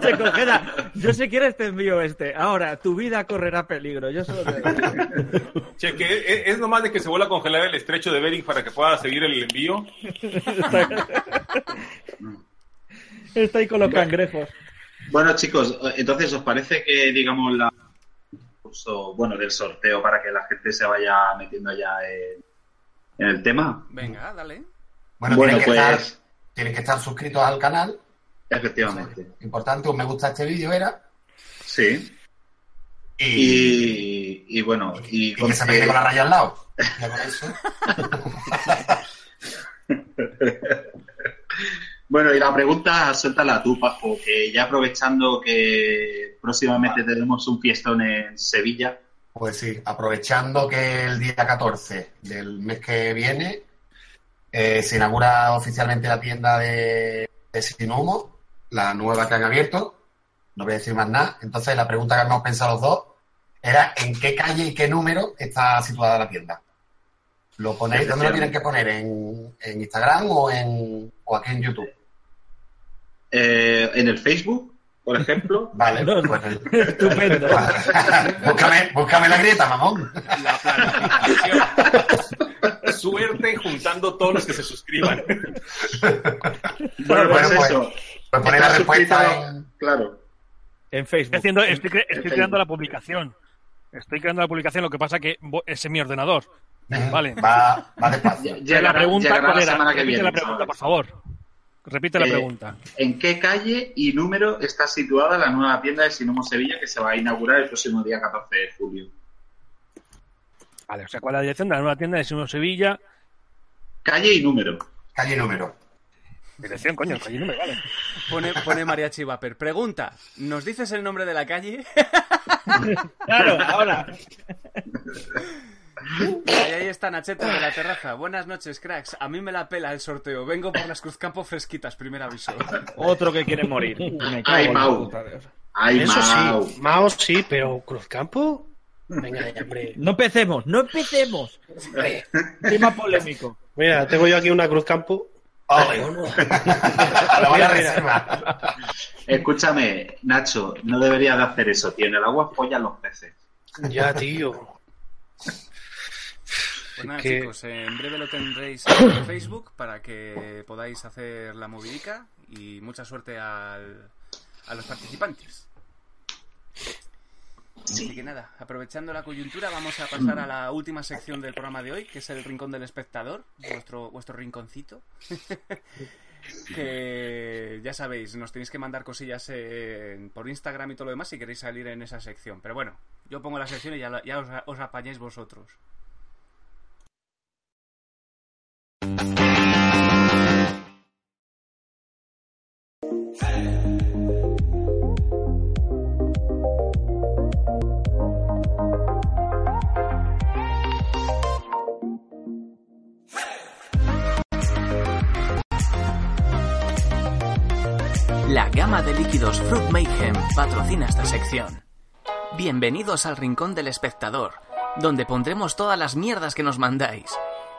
Speaker 9: Se congela. Yo si quieres te envío este. Ahora, tu vida correrá peligro. Yo solo te digo.
Speaker 6: Che, que es, es nomás de que se vuelva a congelar el estrecho de Bering para que pueda seguir el envío.
Speaker 9: Está, está ahí con los cangrejos.
Speaker 8: bueno, chicos, entonces, ¿os parece que digamos la bueno, del sorteo para que la gente se vaya metiendo ya en, en el tema?
Speaker 1: Venga, dale.
Speaker 3: Bueno,
Speaker 8: Bueno,
Speaker 3: tienen, que
Speaker 8: pues-
Speaker 3: estar, que estar suscritos al canal.
Speaker 8: Efectivamente.
Speaker 3: Importante, un me gusta este vídeo era.
Speaker 8: Sí.
Speaker 3: Y,
Speaker 8: Y, y bueno, y,
Speaker 3: y que se me quede con la raya al lado. Ya con eso. (laughs) (laughs)
Speaker 8: Bueno, y la pregunta, suéltala tú, Paco, que ya aprovechando que próximamente tenemos un fiestón en Sevilla.
Speaker 3: Pues sí, aprovechando que el día 14 del mes que viene eh, se inaugura oficialmente la tienda de, de Sin Humo, la nueva que han abierto. No voy a decir más nada. Entonces, la pregunta que habíamos pensado los dos era en qué calle y qué número está situada la tienda. ¿Lo ponéis? ¿Dónde lo tienen que poner? ¿En, en Instagram o, en, o aquí en YouTube?
Speaker 8: Eh, en el Facebook, por ejemplo. (laughs)
Speaker 3: Vale,
Speaker 9: No,
Speaker 3: pues el- (laughs)
Speaker 9: Estupendo. (laughs)
Speaker 3: búscame, búscame la grieta, mamón.
Speaker 1: La planificación.
Speaker 6: Suerte juntando todos los que se suscriban.
Speaker 8: Bueno, pues
Speaker 3: Bueno, pues,
Speaker 8: eso.
Speaker 3: pues poner la respuesta en...
Speaker 8: Claro.
Speaker 9: En
Speaker 2: Estoy,
Speaker 9: Facebook.
Speaker 2: haciendo, estoy, cre- estoy
Speaker 8: Facebook.
Speaker 2: creando la publicación. Estoy creando la publicación, lo que pasa que vo- es en mi ordenador. Vale.
Speaker 3: Va, va despacio.
Speaker 8: Llegará-
Speaker 2: la pregunta,
Speaker 8: llegará
Speaker 2: ¿cuál
Speaker 8: la
Speaker 2: era?
Speaker 8: semana que
Speaker 2: Repite
Speaker 8: viene,
Speaker 2: la pregunta, por favor. Repite la
Speaker 8: Eh,
Speaker 2: pregunta.
Speaker 8: ¿En qué calle y número está situada la nueva tienda de Sinomo Sevilla que se va a inaugurar el próximo día 14 de julio?
Speaker 2: Vale, o sea, ¿cuál es la dirección de la nueva tienda de Sino Sevilla?
Speaker 8: Calle y número.
Speaker 3: Calle y número.
Speaker 2: Dirección, coño, calle número, vale.
Speaker 1: Pone, pone Mariachi Vapor. Pregunta, ¿nos dices el nombre de la calle? (laughs)
Speaker 9: Claro, ahora.
Speaker 1: Ahí, ahí está Nacheta de la terraza. Buenas noches, cracks. A mí me la pela el sorteo. Vengo por las Cruzcampo fresquitas, primer aviso.
Speaker 9: Otro que quiere morir. Me cago
Speaker 8: Ay,
Speaker 9: en la
Speaker 8: Mau.
Speaker 9: puta.
Speaker 8: Ay,
Speaker 5: Eso
Speaker 8: Mau.
Speaker 5: sí, Mao sí, pero Cruzcampo. Venga, ya, hombre.
Speaker 9: No empecemos, no empecemos. Tema polémico.
Speaker 5: Mira, tengo yo aquí una Cruzcampo.
Speaker 3: Lo (laughs) voy a reservar.
Speaker 8: Escúchame, Nacho, no deberías de hacer eso, tío. En el agua follan los peces.
Speaker 5: Ya, tío.
Speaker 16: Pues nada,
Speaker 5: Que-
Speaker 16: chicos, en breve lo tendréis en (coughs) Facebook para que podáis hacer la movidica y mucha suerte al- a los participantes. Así que nada, aprovechando la coyuntura, vamos a pasar a la última sección del programa de hoy, que es el Rincón del Espectador, vuestro, vuestro rinconcito. (laughs) que ya sabéis, nos tenéis que mandar cosillas eh, por Instagram y todo lo demás si queréis salir en esa sección. Pero bueno, yo pongo la sección y ya, la- ya os, os apañáis vosotros. La gama de líquidos Fruit Mayhem patrocina esta sección. Bienvenidos al Rincón del Espectador, donde pondremos todas las mierdas que nos mandáis.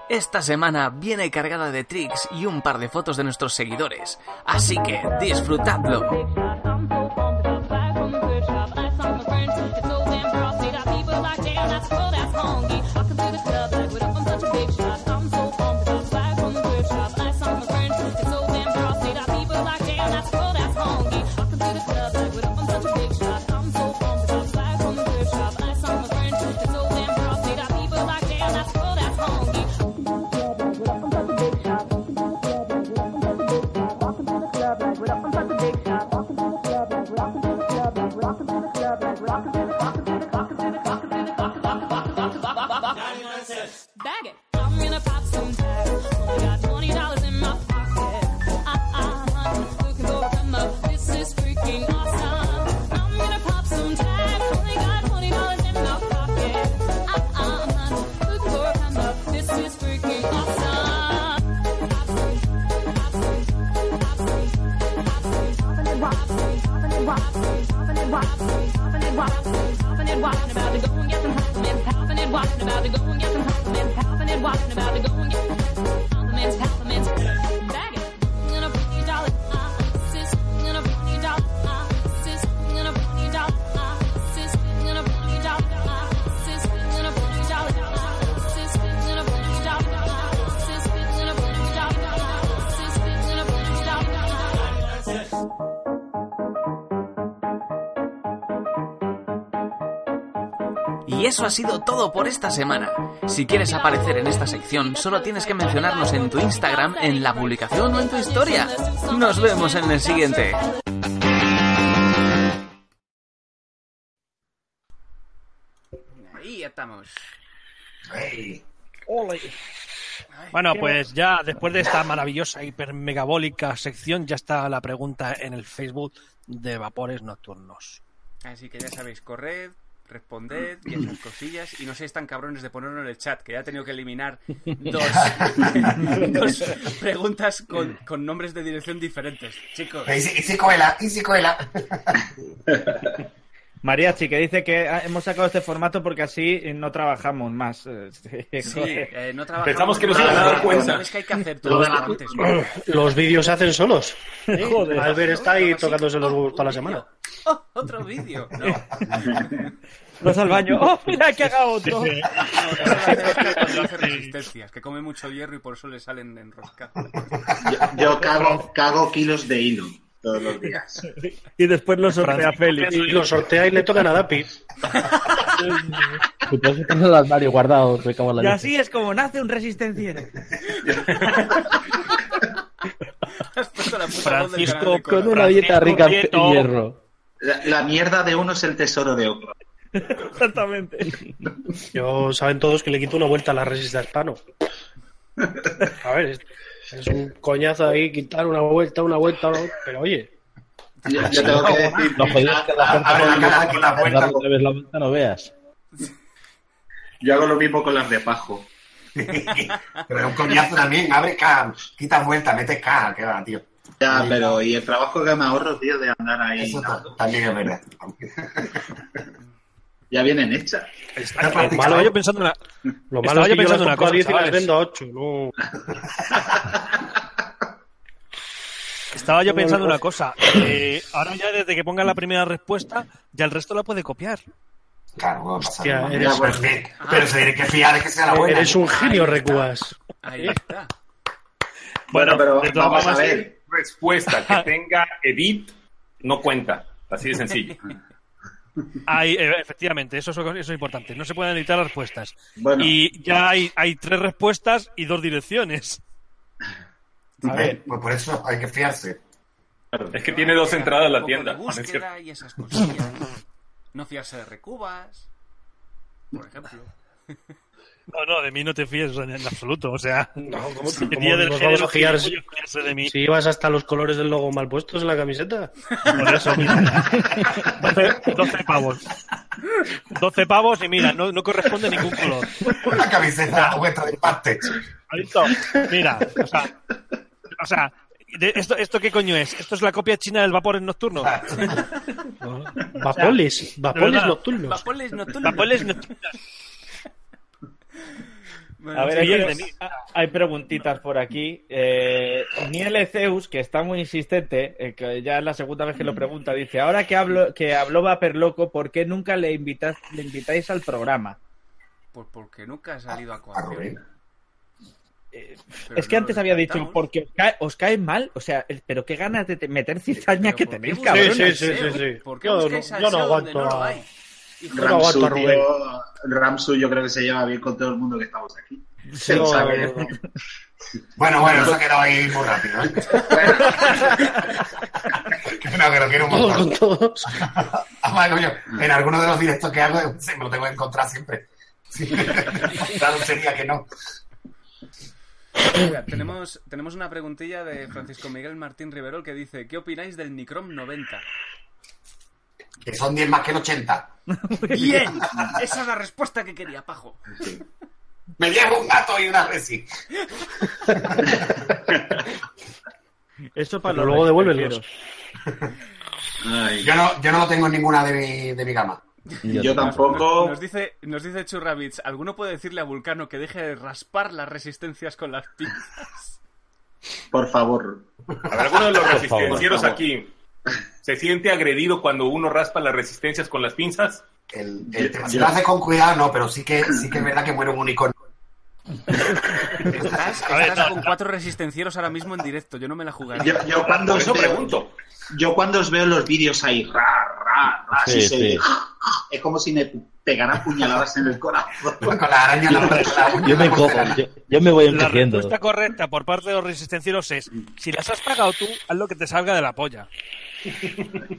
Speaker 16: Esta semana viene cargada de tricks y un par de fotos de nuestros seguidores, así que disfrutadlo. Eso ha sido todo por esta semana. Si quieres aparecer en esta sección, solo tienes que mencionarnos en tu Instagram, en la publicación o en tu historia. Nos vemos en el siguiente. Ahí estamos.
Speaker 2: Bueno, pues ya después de esta maravillosa, hiper megabólica sección, ya está la pregunta en el Facebook de Vapores Nocturnos.
Speaker 16: Así que ya sabéis, corred, responded y esas cosillas. Y no seáis tan cabrones de ponerlo en el chat, que ya he tenido que eliminar (laughs) dos, (laughs) dos preguntas con, con nombres de dirección diferentes. Chicos.
Speaker 3: Y si, y si cuela, y si cuela. (laughs)
Speaker 7: Mariachi, que dice que hemos sacado este formato porque así eh, no trabajamos más.
Speaker 16: Sí, eh, no trabajamos
Speaker 1: Pensamos que nos iban a dar cuenta.
Speaker 16: ¿Sabes qué hay que hacer todos antes?
Speaker 5: Los vídeos se hacen solos.
Speaker 7: Joder.
Speaker 5: Albert está ahí tocándose los huevos toda la semana.
Speaker 16: Oh, otro vídeo. No.
Speaker 7: Vas al baño. (laughs) ¡Oh, mira que haga otro!
Speaker 16: Cuando hace (laughs) resistencias, que come mucho hierro y por eso le salen enroscados.
Speaker 8: Yo, yo cago, cago kilos de hilo todos los días.
Speaker 7: Y después lo sortea Félix.
Speaker 5: Y lo sortea y le tocan a Dapi.
Speaker 4: Tú puedes tener el armario guardado,
Speaker 7: Y
Speaker 4: leche.
Speaker 7: así es como nace un resistenciero.
Speaker 2: Francisco,
Speaker 4: Con una dieta rica en hierro.
Speaker 8: La, la mierda de uno es el tesoro de otro.
Speaker 7: Exactamente. (laughs)
Speaker 5: Yo saben todos que le quito una vuelta a la resista hispano. A ver, es, es un coñazo ahí quitar una vuelta, una vuelta, pero oye,
Speaker 8: Yo, yo tengo que decir,
Speaker 4: Lo jodido es que la gente
Speaker 3: Abre la
Speaker 4: no
Speaker 3: cara, que la vuelta.
Speaker 4: la no veas.
Speaker 8: yo hago lo mismo con las de Pajo.
Speaker 3: Pero es un coñazo también. Abre K, quita vuelta, mete K, que va, tío.
Speaker 8: Ya, pero y el trabajo que me ahorro, tío, de andar ahí.
Speaker 3: Eso ta- también es verdad.
Speaker 8: Ya vienen hechas.
Speaker 3: Está
Speaker 5: malo-
Speaker 2: Estaba yo pensando en la...
Speaker 5: lo
Speaker 2: Estaba
Speaker 5: malo es
Speaker 2: yo
Speaker 5: que yo
Speaker 2: pensando una
Speaker 5: a
Speaker 2: cosa,
Speaker 5: 10 y las vendo a 8. No. (laughs)
Speaker 2: Estaba yo pensando una cosa. eh, ahora ya desde que ponga la primera respuesta, ya el resto la puede copiar.
Speaker 3: Claro, no pasa
Speaker 5: Hostia,
Speaker 3: nada.
Speaker 5: eres-
Speaker 3: sí, pero se tiene que fiar de que sea la buena.
Speaker 5: Eres un genio, Recuas.
Speaker 1: Ahí está.
Speaker 8: Bueno, pero vamos a ver.
Speaker 6: Respuesta que tenga edit no cuenta. Así de sencillo. (laughs)
Speaker 2: Hay, eh, efectivamente, eso es, eso es importante. No se pueden editar las respuestas.
Speaker 8: Bueno.
Speaker 2: Y ya hay, hay tres respuestas y dos direcciones.
Speaker 3: A ver, pues por eso hay que fiarse.
Speaker 6: Es que tiene dos entradas la
Speaker 1: Un poco
Speaker 6: tienda. No
Speaker 1: fiarse de recubas, por ejemplo.
Speaker 2: No, no, de mí no te fíes en, en absoluto. O sea, (laughs)
Speaker 5: ¿Cómo,
Speaker 2: sería
Speaker 5: cómo
Speaker 2: del
Speaker 5: nos
Speaker 2: género
Speaker 5: vamos a fiar si,
Speaker 2: de mí.
Speaker 5: si llevas hasta los colores del logo mal puestos en la camiseta?
Speaker 2: Por eso, mira. 12, 12 pavos. 12 pavos y mira, no, no corresponde ningún color.
Speaker 3: Una camiseta vuestra de parte.
Speaker 2: ¿Has visto? Mira, o sea, o sea de- esto, ¿esto qué coño es? ¿Esto es la copia china del Vapores Nocturno?
Speaker 5: Vapoles, vapoles
Speaker 2: verdad.
Speaker 5: nocturnos.
Speaker 1: Vapoles nocturnos.
Speaker 2: Vapoles Nocturnos.
Speaker 1: Bueno,
Speaker 7: A ver,
Speaker 1: sí,
Speaker 7: hay, preguntitas por aquí. Eh, Niel Zeus, que está muy insistente, eh, que ya es la segunda vez que lo pregunta, dice, ahora que hablo, que habló Vaper Loco, ¿por qué nunca le, invitas, le invitáis al programa?
Speaker 1: Por- porque nunca ha salido a
Speaker 3: A.
Speaker 1: Pero
Speaker 7: es que
Speaker 1: no
Speaker 7: antes había dicho, porque os cae, os cae mal, o sea, pero qué ganas de te- meter cizaña
Speaker 1: Pero
Speaker 7: que
Speaker 1: ¿por qué
Speaker 7: tenéis, cabrón.
Speaker 5: Sí, sí, sí, sí.
Speaker 1: ¿Por qué
Speaker 5: Yo no- yo aguanto
Speaker 1: no
Speaker 5: no
Speaker 8: Ramsu, tío, Ramsu yo creo que se lleva bien con todo el mundo que estamos aquí.
Speaker 5: Sí,
Speaker 8: O sea
Speaker 5: no,
Speaker 8: que-
Speaker 5: no, no.
Speaker 3: Bueno, bueno, eso ha quedado ahí muy rápido, ¿eh? (laughs) Que no, que lo quiero un montón.
Speaker 5: con todos. (laughs)
Speaker 3: Además, coño, en alguno de los directos que hago se me lo tengo que encontrar siempre. Sí. (laughs) Claro, sería que no.
Speaker 1: Mira, tenemos, tenemos una preguntilla de Francisco Miguel Martín Riverol que dice: ¿Qué opináis del Nicrom 90?
Speaker 3: Que son 10 más que el 80. (laughs)
Speaker 1: ¡Bien! Esa es la respuesta que quería, Pajo.
Speaker 3: Me llevo un gato y una resi. (laughs)
Speaker 7: Eso para
Speaker 5: Pero luego devuélvelos.
Speaker 3: Yo no, yo no lo tengo en ninguna de mi, de mi gama.
Speaker 8: yo tampoco.
Speaker 1: Nos dice, nos dice Churrabits: ¿alguno puede decirle a Vulcano que deje de raspar las resistencias con las pinzas?
Speaker 8: Por favor.
Speaker 6: A ver, alguno de los resistencieros aquí se siente agredido cuando uno raspa las resistencias con las pinzas.
Speaker 3: El, el tema- si lo haces con cuidado, no, pero sí que, sí que es verdad que muere un unicornio.
Speaker 1: Estás, estás
Speaker 2: no,
Speaker 1: con cuatro resistencieros ahora mismo en directo. Yo no me la jugaría.
Speaker 8: Yo, yo cuando os
Speaker 6: eso
Speaker 8: veo,
Speaker 6: pregunto.
Speaker 8: yo cuando os veo los vídeos ahí, ra, ra, ra,
Speaker 4: Sí,
Speaker 8: así se-
Speaker 4: sí.
Speaker 8: es como si me pegaran puñaladas en el corazón.
Speaker 3: Con la araña en la, la (laughs)
Speaker 4: Yo me
Speaker 3: la
Speaker 4: cojo, yo, yo me voy
Speaker 2: La
Speaker 4: encogiendo.
Speaker 2: respuesta correcta por parte de los resistencieros es: si las has pagado tú, haz lo que te salga de la polla.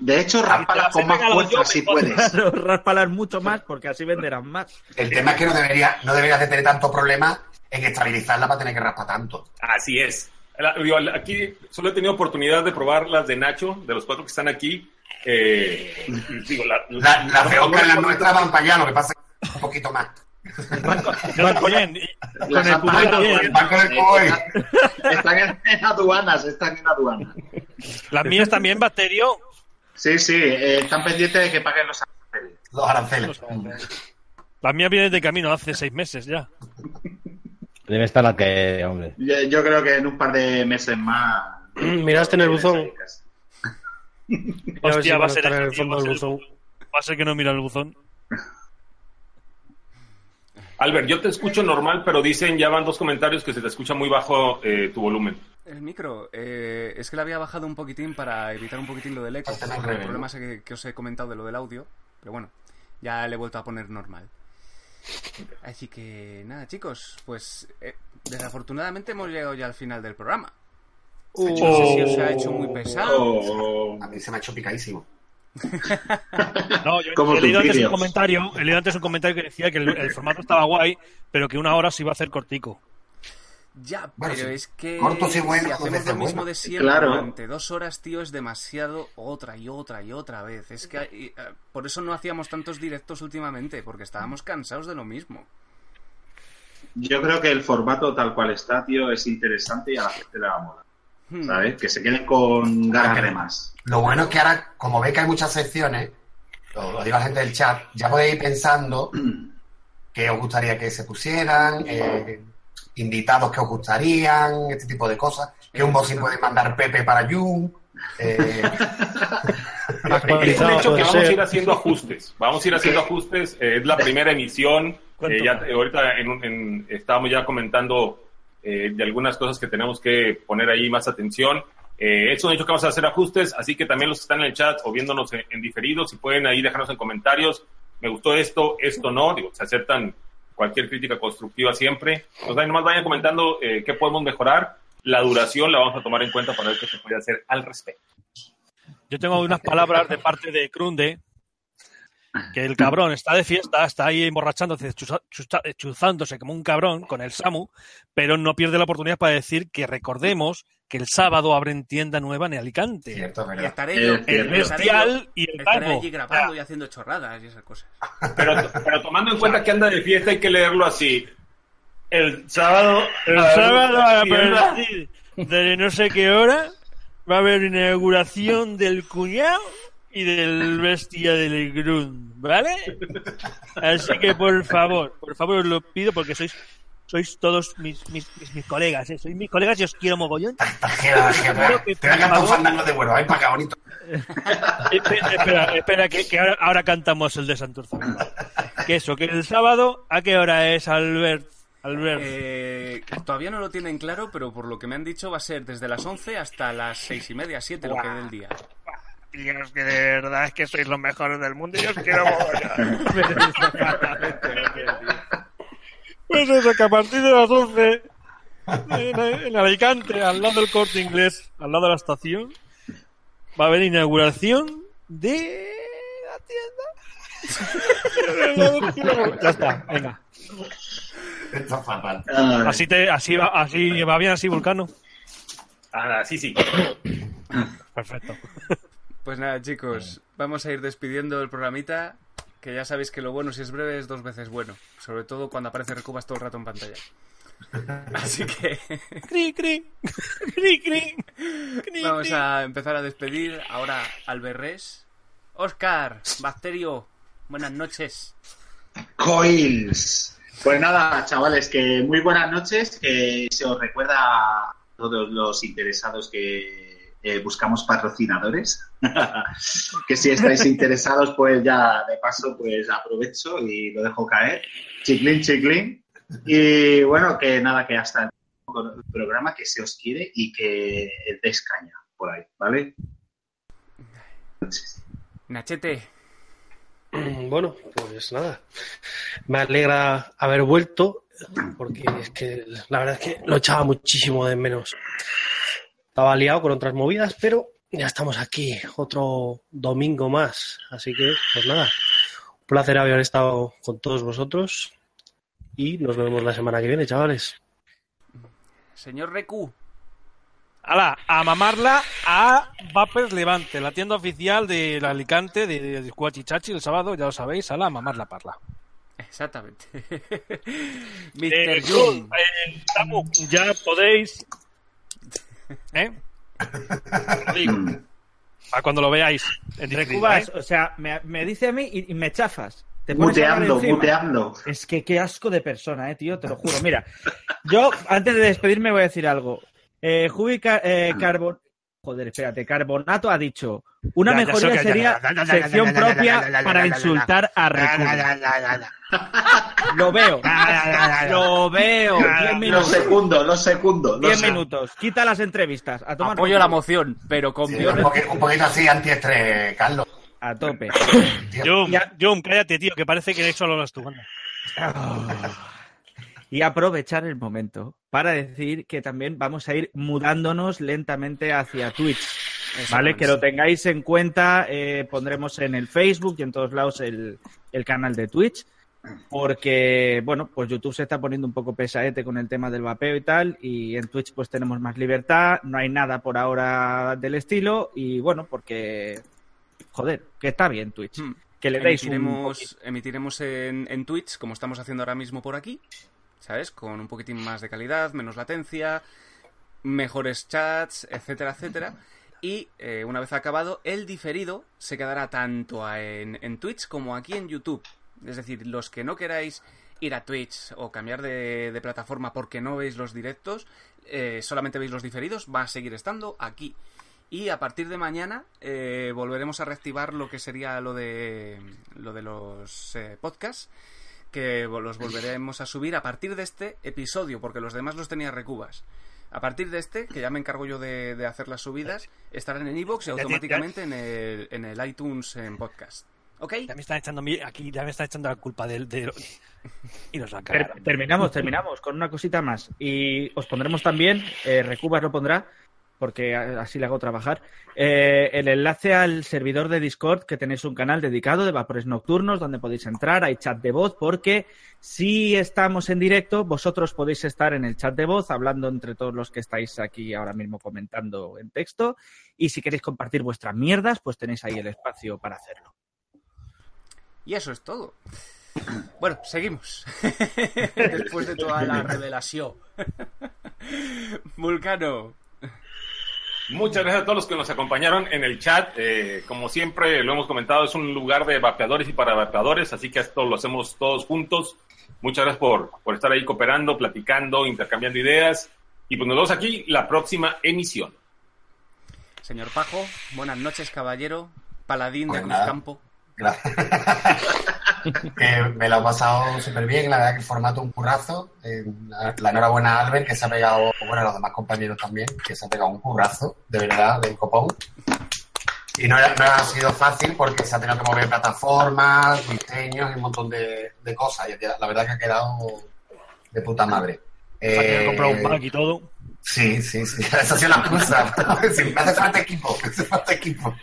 Speaker 8: De hecho, rámpalas con más fuerza si puedes.
Speaker 7: Claro, Ráspalas mucho más porque así venderán más.
Speaker 3: El tema es que no, debería, no deberías de tener tanto problema en estabilizarla para tener que raspar tanto.
Speaker 6: Así es. La- aquí solo he tenido oportunidad de probar las de Nacho, de los cuatro que están aquí. Eh, digo, la,
Speaker 3: La, la nuestras van para allá, lo que pasa es que un poquito más.
Speaker 8: Las. (laughs) Están en, aduanas, están en aduanas.
Speaker 2: Las mías también, Bacterio.
Speaker 8: Sí, sí, eh, están pendientes de que paguen los aranceles.
Speaker 3: Los aranceles.
Speaker 2: Las mías vienen de camino hace seis meses ya.
Speaker 4: Debe estar la que, hombre.
Speaker 8: Yo, yo creo que en un par de meses más. (clears throat)
Speaker 5: Miraste en el buzón.
Speaker 2: Hostia, va
Speaker 5: a
Speaker 2: ser
Speaker 5: el buzón.
Speaker 2: Va a ser que no mira el buzón.
Speaker 6: Albert, yo te escucho normal, pero dicen, ya van dos comentarios que se te escucha muy bajo eh, tu volumen.
Speaker 1: El micro, eh, es que le había bajado un poquitín para evitar un poquitín lo del eco,
Speaker 3: el
Speaker 1: problema ese que, que os he comentado de lo del audio, pero bueno, ya le he vuelto a poner normal. Así que nada, chicos, pues eh, desafortunadamente hemos llegado ya al final del programa. No sé si os ha hecho muy pesado.
Speaker 8: Oh,
Speaker 3: A mí se me ha hecho picadísimo. (laughs)
Speaker 2: No, yo
Speaker 8: Como
Speaker 2: he leído antes un comentario, he leído antes un comentario que decía que el, el formato estaba guay, pero que una hora se iba a hacer cortico.
Speaker 1: Ya,
Speaker 3: Bueno,
Speaker 1: pero
Speaker 3: sí.
Speaker 1: es que
Speaker 3: Cortos y buenos,
Speaker 1: si
Speaker 3: dos
Speaker 1: hacemos lo mismo de siempre
Speaker 8: Claro.
Speaker 1: durante dos horas, tío, es demasiado otra y otra y otra vez. Es que eh, por eso no hacíamos tantos directos últimamente, porque estábamos cansados de lo mismo.
Speaker 8: Yo creo que el formato tal cual está, tío, es interesante y a la gente le va a molar.
Speaker 1: Hmm.
Speaker 8: ¿Sabes? Que se queden con ganas de más.
Speaker 3: Lo bueno es que ahora, como veis que hay muchas secciones, lo, lo digo a la gente del chat, ya podéis ir pensando que os gustaría que se pusieran, eh, invitados que os gustarían, este tipo de cosas. Que un bossing puede mandar Pepe para Jun. eh, (laughs)
Speaker 6: Es un hecho que vamos a ir haciendo ajustes. Vamos a ir haciendo ajustes. eh, es la primera emisión. eh, ya, eh, ahorita en, en- estábamos ya comentando eh, de algunas cosas que tenemos que poner ahí más atención. Eh, es un hecho que vamos a hacer ajustes, así que también los que están en el chat o viéndonos en, en diferido, si pueden ahí dejarnos en comentarios, me gustó esto, esto no, digo, se aceptan cualquier crítica constructiva siempre. Pues ahí nomás vayan comentando eh, qué podemos mejorar. La duración la vamos a tomar en cuenta para ver qué se puede hacer al respecto.
Speaker 2: Yo tengo unas palabras de parte de Krunde, que el cabrón está de fiesta, está ahí emborrachándose, chuza- chuza- chuzándose como un cabrón con el Samu, pero no pierde la oportunidad para decir que recordemos que el sábado abren tienda nueva en Alicante.
Speaker 1: Y estaré yo,
Speaker 2: el bestial
Speaker 1: yo-
Speaker 2: y el
Speaker 1: estaré allí grabando y haciendo chorradas y esas cosas.
Speaker 6: Pero, pero tomando en cuenta que anda de fiesta, hay que leerlo así. El sábado.
Speaker 2: El sábado a partir de no sé qué hora va a haber inauguración del cuñado y del bestia del Grun, ¿vale? Así que por favor, por favor os lo pido porque sois sois todos mis, mis, mis, mis colegas, ¿eh? sois mis colegas y os quiero mogollón.
Speaker 3: Tajera.
Speaker 2: que,
Speaker 3: Te voy a cantar un fandango de huevo. Ven para acá, bonito.
Speaker 2: Espera, espera, espera, que, que ahora, ahora cantamos el de Santurce. Que eso, que el sábado, ¿a qué hora es, Albert? Albert.
Speaker 1: Eh, todavía no lo tienen claro, pero por lo que me han dicho va a ser desde las 11 hasta las seis y media, 7, lo que dé el día.
Speaker 2: Tíos, que de verdad es que sois los mejores del mundo y os quiero. (laughs) (laughs) Pues eso, que a partir de las 11, en, en Alicante, al lado del corte inglés, al lado de la estación, va a haber inauguración de la tienda. (laughs) ya está, venga.
Speaker 3: Esto es fatal.
Speaker 2: Así, te, así, va, así va bien, así, Vulcano.
Speaker 6: Ah, sí, sí.
Speaker 2: Perfecto.
Speaker 1: Pues nada, chicos, vamos a ir despidiendo el programita. Que ya sabéis que lo bueno, si es breve, es dos veces bueno. Sobre todo cuando aparece Recubas todo el rato en pantalla. (laughs) Así que.
Speaker 2: Cri, cri. Cri, cri.
Speaker 1: Vamos a empezar a despedir. Ahora Alberres. Oscar, Bacterio, buenas noches.
Speaker 8: Coils. Pues nada, chavales, que muy buenas noches. Que se os recuerda a todos los interesados que eh, buscamos patrocinadores. (laughs) que si estáis interesados, pues ya de paso, pues aprovecho y lo dejo caer. Chiclín, chiclín. Y bueno, que nada, que hasta el programa que se os quiere y que des caña por ahí, ¿vale?
Speaker 1: Nachete. (clears throat)
Speaker 5: Bueno, pues nada. Me alegra haber vuelto porque es que la verdad es que lo echaba muchísimo de menos. Estaba liado con otras movidas, pero ya estamos aquí, otro domingo más. Así que, pues nada, un placer haber estado con todos vosotros y nos vemos la semana que viene, chavales.
Speaker 1: Señor Recu.
Speaker 2: Ala, a mamarla a Vapers Levante, la tienda oficial del Alicante de, de Cuachichachi el sábado, ya lo sabéis, ala, a mamarla parla.
Speaker 1: Exactamente. (laughs)
Speaker 2: Eh,
Speaker 1: Mr. Jun.
Speaker 2: eh, ya podéis. ¿Eh? Lo digo. Para cuando lo veáis en directo.
Speaker 7: Cubas,
Speaker 2: ¿eh?
Speaker 7: o sea, me, me dice a mí y, y me chafas. Te
Speaker 8: Muteando, muteando.
Speaker 7: Es que qué asco de persona, eh, tío, te lo juro. Mira, yo antes de despedirme voy a decir algo. Eh, Jubi Ca- eh, Carbon... Joder, espérate, Carbonato ha dicho una mejoría sería sección propia para insultar a Recu. (laughs) Lo veo, lo veo. Minutos.
Speaker 8: secundo, los secundo.
Speaker 7: Diez
Speaker 8: los secundo.
Speaker 7: minutos. Quita las entrevistas. A tomar
Speaker 1: Apoyo la moción, pero con
Speaker 3: Sí, un, poquito, un poquito así antiestrés, Carlos.
Speaker 7: A tope.
Speaker 2: Jum, Jum, cállate, tío, que parece que solo hablas tú. anda.
Speaker 7: Y aprovechar el momento para decir que también vamos a ir mudándonos lentamente hacia Twitch. ¿Vale? Que lo tengáis en cuenta. eh, pondremos en el Facebook y en todos lados el, el canal de Twitch. Porque, bueno, pues YouTube se está poniendo un poco pesaete con el tema del vapeo y tal. Y en Twitch, pues tenemos más libertad. No hay nada por ahora del estilo. Y bueno, porque. Joder, que está bien Twitch. Que le deis un.
Speaker 1: emitiremos, emitiremos en, en Twitch, como estamos haciendo ahora mismo por aquí, ¿sabes? Con un poquitín más de calidad, menos latencia, mejores chats, etcétera, etcétera. Y eh, una vez acabado, el diferido se quedará tanto en Twitch como aquí en YouTube. Es decir, los que no queráis ir a Twitch o cambiar de, de plataforma porque no veis los directos, eh, solamente veis los diferidos, va a seguir estando aquí. Y a partir de mañana eh, volveremos a reactivar lo que sería lo de lo de los eh, podcasts, que los volveremos a subir a partir de este episodio, porque los demás los tenía recubas. A partir de este, que ya me encargo yo de, de hacer las subidas, estarán en iVoox y
Speaker 5: Ya te-
Speaker 1: automáticamente en el, en el iTunes en podcast. ¿Ok?
Speaker 5: Ya me están echando aquí, ya me está echando la culpa del. del- y nos la
Speaker 7: Ter- terminamos, terminamos con una cosita más. Y os pondremos también, eh, Recubas lo pondrá, porque así le hago trabajar, eh, el enlace al servidor de Discord, que tenéis un canal dedicado de Vapores Nocturnos, donde podéis entrar, hay chat de voz, porque si estamos en directo, vosotros podéis estar en el chat de voz, hablando entre todos los que estáis aquí ahora mismo comentando en texto. Y si queréis compartir vuestras mierdas, pues tenéis ahí el espacio para hacerlo.
Speaker 1: Y eso es todo. Bueno, seguimos. (laughs) Después de toda la revelación. Vulcano.
Speaker 6: Muchas gracias a todos los que nos acompañaron en el chat. Eh, como siempre lo hemos comentado, es un lugar de vapeadores y para vapeadores, así que esto lo hacemos todos juntos. Muchas gracias por, por estar ahí cooperando, platicando, intercambiando ideas. Y pues nos vemos aquí la próxima emisión.
Speaker 1: Señor Pajo, buenas noches, caballero. Paladín de
Speaker 3: nada.
Speaker 1: Cruzcampo. (laughs)
Speaker 3: que me lo he pasado súper bien, la verdad que el formato un currazo. Eh, la, enhorabuena a Albert, que se ha pegado, bueno, a los demás compañeros también, que se ha pegado un currazo, de verdad, del copón. Y no, ha sido fácil porque se ha tenido que mover plataformas, diseños y un montón de, de cosas. Y ha la verdad que ha quedado de puta madre.
Speaker 5: Ha tenido que comprar un
Speaker 3: Eh,
Speaker 5: Mac y todo.
Speaker 3: Sí, sí, sí. (laughs) Esa ha sido la excusa. (laughs) Me hace falta equipo, me hace falta equipo.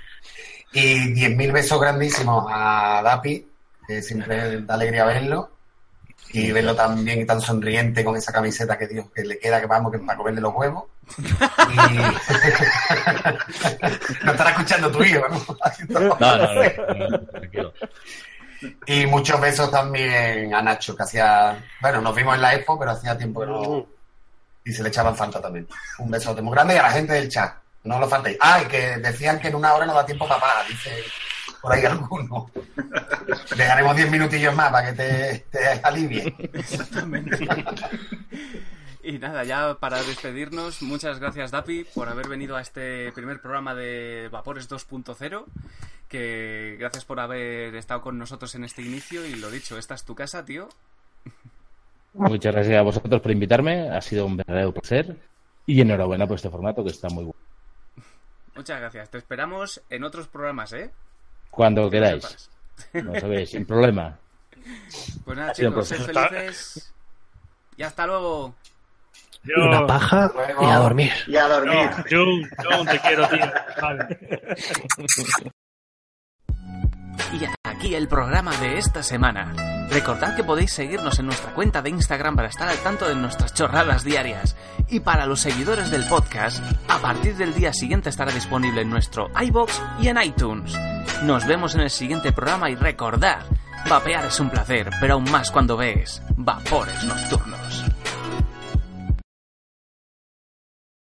Speaker 3: Y 10.000 besos grandísimos a Dapi, que siempre da alegría verlo. Y verlo tan bien y tan sonriente con esa camiseta que Dios que le queda, que vamos, que para comerle los huevos. Y... (laughs) no estará escuchando tu hijo, ¿no?
Speaker 4: No, no, no, no, tranquilo.
Speaker 3: Y muchos besos también a Nacho, que hacía. Bueno, nos vimos en la expo, pero hacía tiempo que no. Y se le echaban falta también. Un besote muy grande y a la gente del chat. No lo faltéis. Ah, y que decían que en una hora no da tiempo pagar, dice por ahí (laughs) alguno. Dejaremos 10 minutillos más para que te, te alivie.
Speaker 1: Exactamente. Y nada, ya para despedirnos, muchas gracias Dapi por haber venido a este primer programa de Vapores 2.0. Que gracias por haber estado con nosotros en este inicio. Y lo dicho, esta es tu casa, tío.
Speaker 4: Muchas gracias a vosotros por invitarme. Ha sido un verdadero placer. Y enhorabuena por este formato que está muy bueno.
Speaker 1: Muchas gracias. Te esperamos en otros programas, ¿eh?
Speaker 4: Cuando queráis. No sabéis, sin problema.
Speaker 1: Pues nada, chicos, sed felices. Y hasta luego.
Speaker 5: Una paja y a dormir.
Speaker 8: Y a dormir.
Speaker 5: Yo, yo te quiero, tío. Vale. (laughs)
Speaker 1: Y aquí el programa de esta semana. Recordad que podéis seguirnos en nuestra cuenta de Instagram para estar al tanto de nuestras chorradas diarias. Y para los seguidores del podcast, a partir del día siguiente estará disponible en nuestro iBox y en iTunes. Nos vemos en el siguiente programa y recordad, vapear es un placer, pero aún más cuando ves vapores nocturnos.